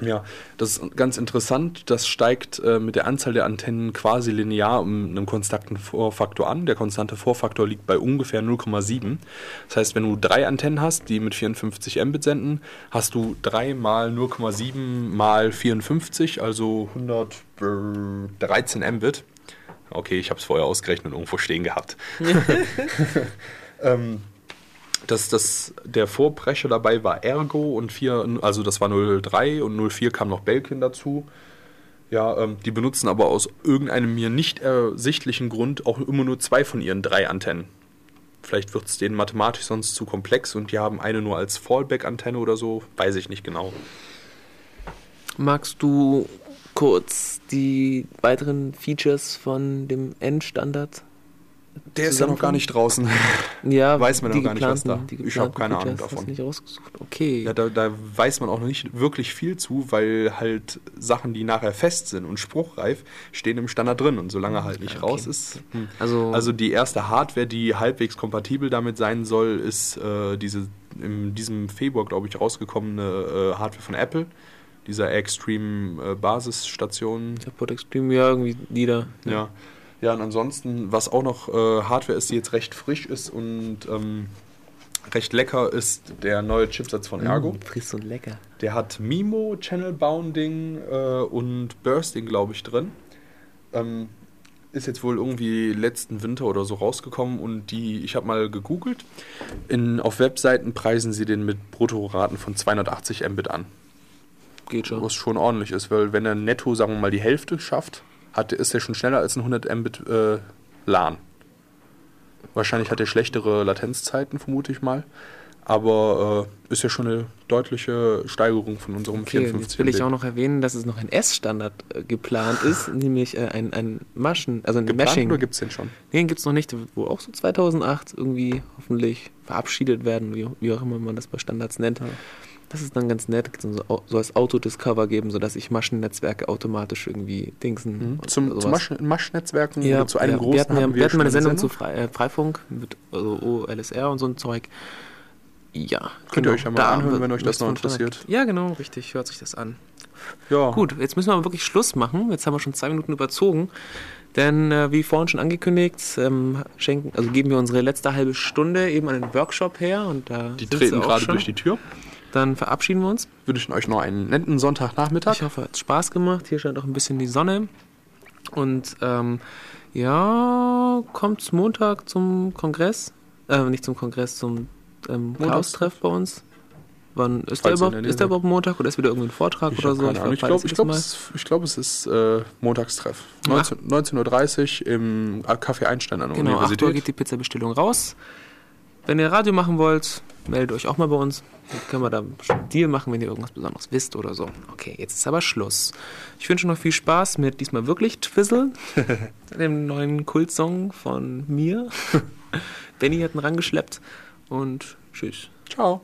ja, das ist ganz interessant. Das steigt äh, mit der Anzahl der Antennen quasi linear um einen konstanten Vorfaktor an. Der konstante Vorfaktor liegt bei ungefähr 0,7. Das heißt, wenn du drei Antennen hast, die mit 54 Mbit senden, hast du 3 mal 0,7 mal 54, also 113 Mbit. Okay, ich habe es vorher ausgerechnet und irgendwo stehen gehabt. ähm, das, das, der Vorbrecher dabei war Ergo und 4, also das war 03 und 04 kam noch Belkin dazu. Ja, ähm, die benutzen aber aus irgendeinem mir nicht ersichtlichen Grund auch immer nur zwei von ihren drei Antennen. Vielleicht wird es denen mathematisch sonst zu komplex und die haben eine nur als Fallback-Antenne oder so. Weiß ich nicht genau. Magst du kurz die weiteren Features von dem Endstandard? Der ist ja noch gar nicht draußen. Ja, Weiß man die noch gar nicht, was da- ich hab geplanten keine Ahnung Hast davon. du nicht rausgesucht? Okay. Ja, da, da weiß man auch noch nicht wirklich viel zu, weil halt Sachen, die nachher fest sind und spruchreif, stehen im Standard drin. Und solange er halt nicht Okay. raus ist. hm. Also- also die erste Hardware, die halbwegs kompatibel damit sein soll, ist äh, diese in diesem Februar, glaube ich, rausgekommene äh, Hardware von Apple. Dieser Extreme äh, Basisstation. Support Extreme, ja, irgendwie Lieder. Ja. Ja, und ansonsten, was auch noch äh, Hardware ist, die jetzt recht frisch ist und ähm, recht lecker, ist der neue Chipsatz von Ergo. Mm, frisch und lecker. Der hat Mimo, Channel Bounding äh, und Bursting, glaube ich, drin. Ähm, ist jetzt wohl irgendwie letzten Winter oder so rausgekommen und die, ich habe mal gegoogelt. In, auf Webseiten preisen sie den mit Bruttoraten von 280 Mbit an. Geht schon. Was schon ordentlich ist, weil wenn er netto, sagen wir mal, die Hälfte schafft, hat, ist er schon schneller als ein 100 Mbit äh, LAN. Wahrscheinlich hat er schlechtere Latenzzeiten, vermute ich mal. Aber äh, ist ja schon eine deutliche Steigerung von unserem Okay, und 54 jetzt will ich auch noch erwähnen, dass es noch ein S-Standard äh, geplant ist, nämlich äh, ein, ein Maschen, also ein Geplant Meshing. oder gibt es den schon? Den gibt es noch nicht, wo auch so 2008 irgendwie hoffentlich verabschiedet werden, wie, wie auch immer man das bei Standards nennt. Das ist dann ganz nett, so, so als Auto-Discover geben, sodass ich Maschennetzwerke automatisch irgendwie dingsen. und Zum, sowas. zum Masch Maschnetzwerken ja, oder zu einem ja, großen wir hatten, ja, haben wir hatten mal eine schon Sendung zu Frei, äh, Freifunk, mit also OLSR und so ein Zeug. Ja, genau. Könnt ihr euch ja mal anhören, wird- wenn euch das noch interessiert. Ja, genau, richtig, hört sich das an. Ja. Gut, jetzt müssen wir aber wirklich Schluss machen. Jetzt haben wir schon zwei Minuten überzogen. Denn äh, wie vorhin schon angekündigt, ähm, schenken, also geben wir unsere letzte halbe Stunde eben an den Workshop her und da Die treten gerade durch die Tür. Dann verabschieden wir uns. Wünschen euch noch einen netten Sonntagnachmittag. Ich hoffe, es hat Spaß gemacht. Hier scheint auch ein bisschen die Sonne. Und ähm, ja, kommt Montag zum Kongress. Äh, nicht zum Kongress, zum ähm, Chaos-Treff bei uns. Wann ist der Falls überhaupt? Ist der überhaupt Montag oder ist wieder irgendwie ein Vortrag Ich oder so? Ich weiß glaube, ich glaub, es, ich glaub, es ist äh, Montagstreff. 19 19.30 Uhr im Café Einstein an der Genau, 8 Universität. Uhr geht die Pizzabestellung raus. Wenn ihr Radio machen wollt, meldet euch auch mal bei uns. Dann können wir da einen Deal machen, wenn ihr irgendwas Besonderes wisst oder so. Okay, jetzt ist aber Schluss. Ich wünsche noch viel Spaß mit diesmal wirklich Twizzle, dem neuen Kultsong von mir. Benny hat ihn rangeschleppt und tschüss. Ciao.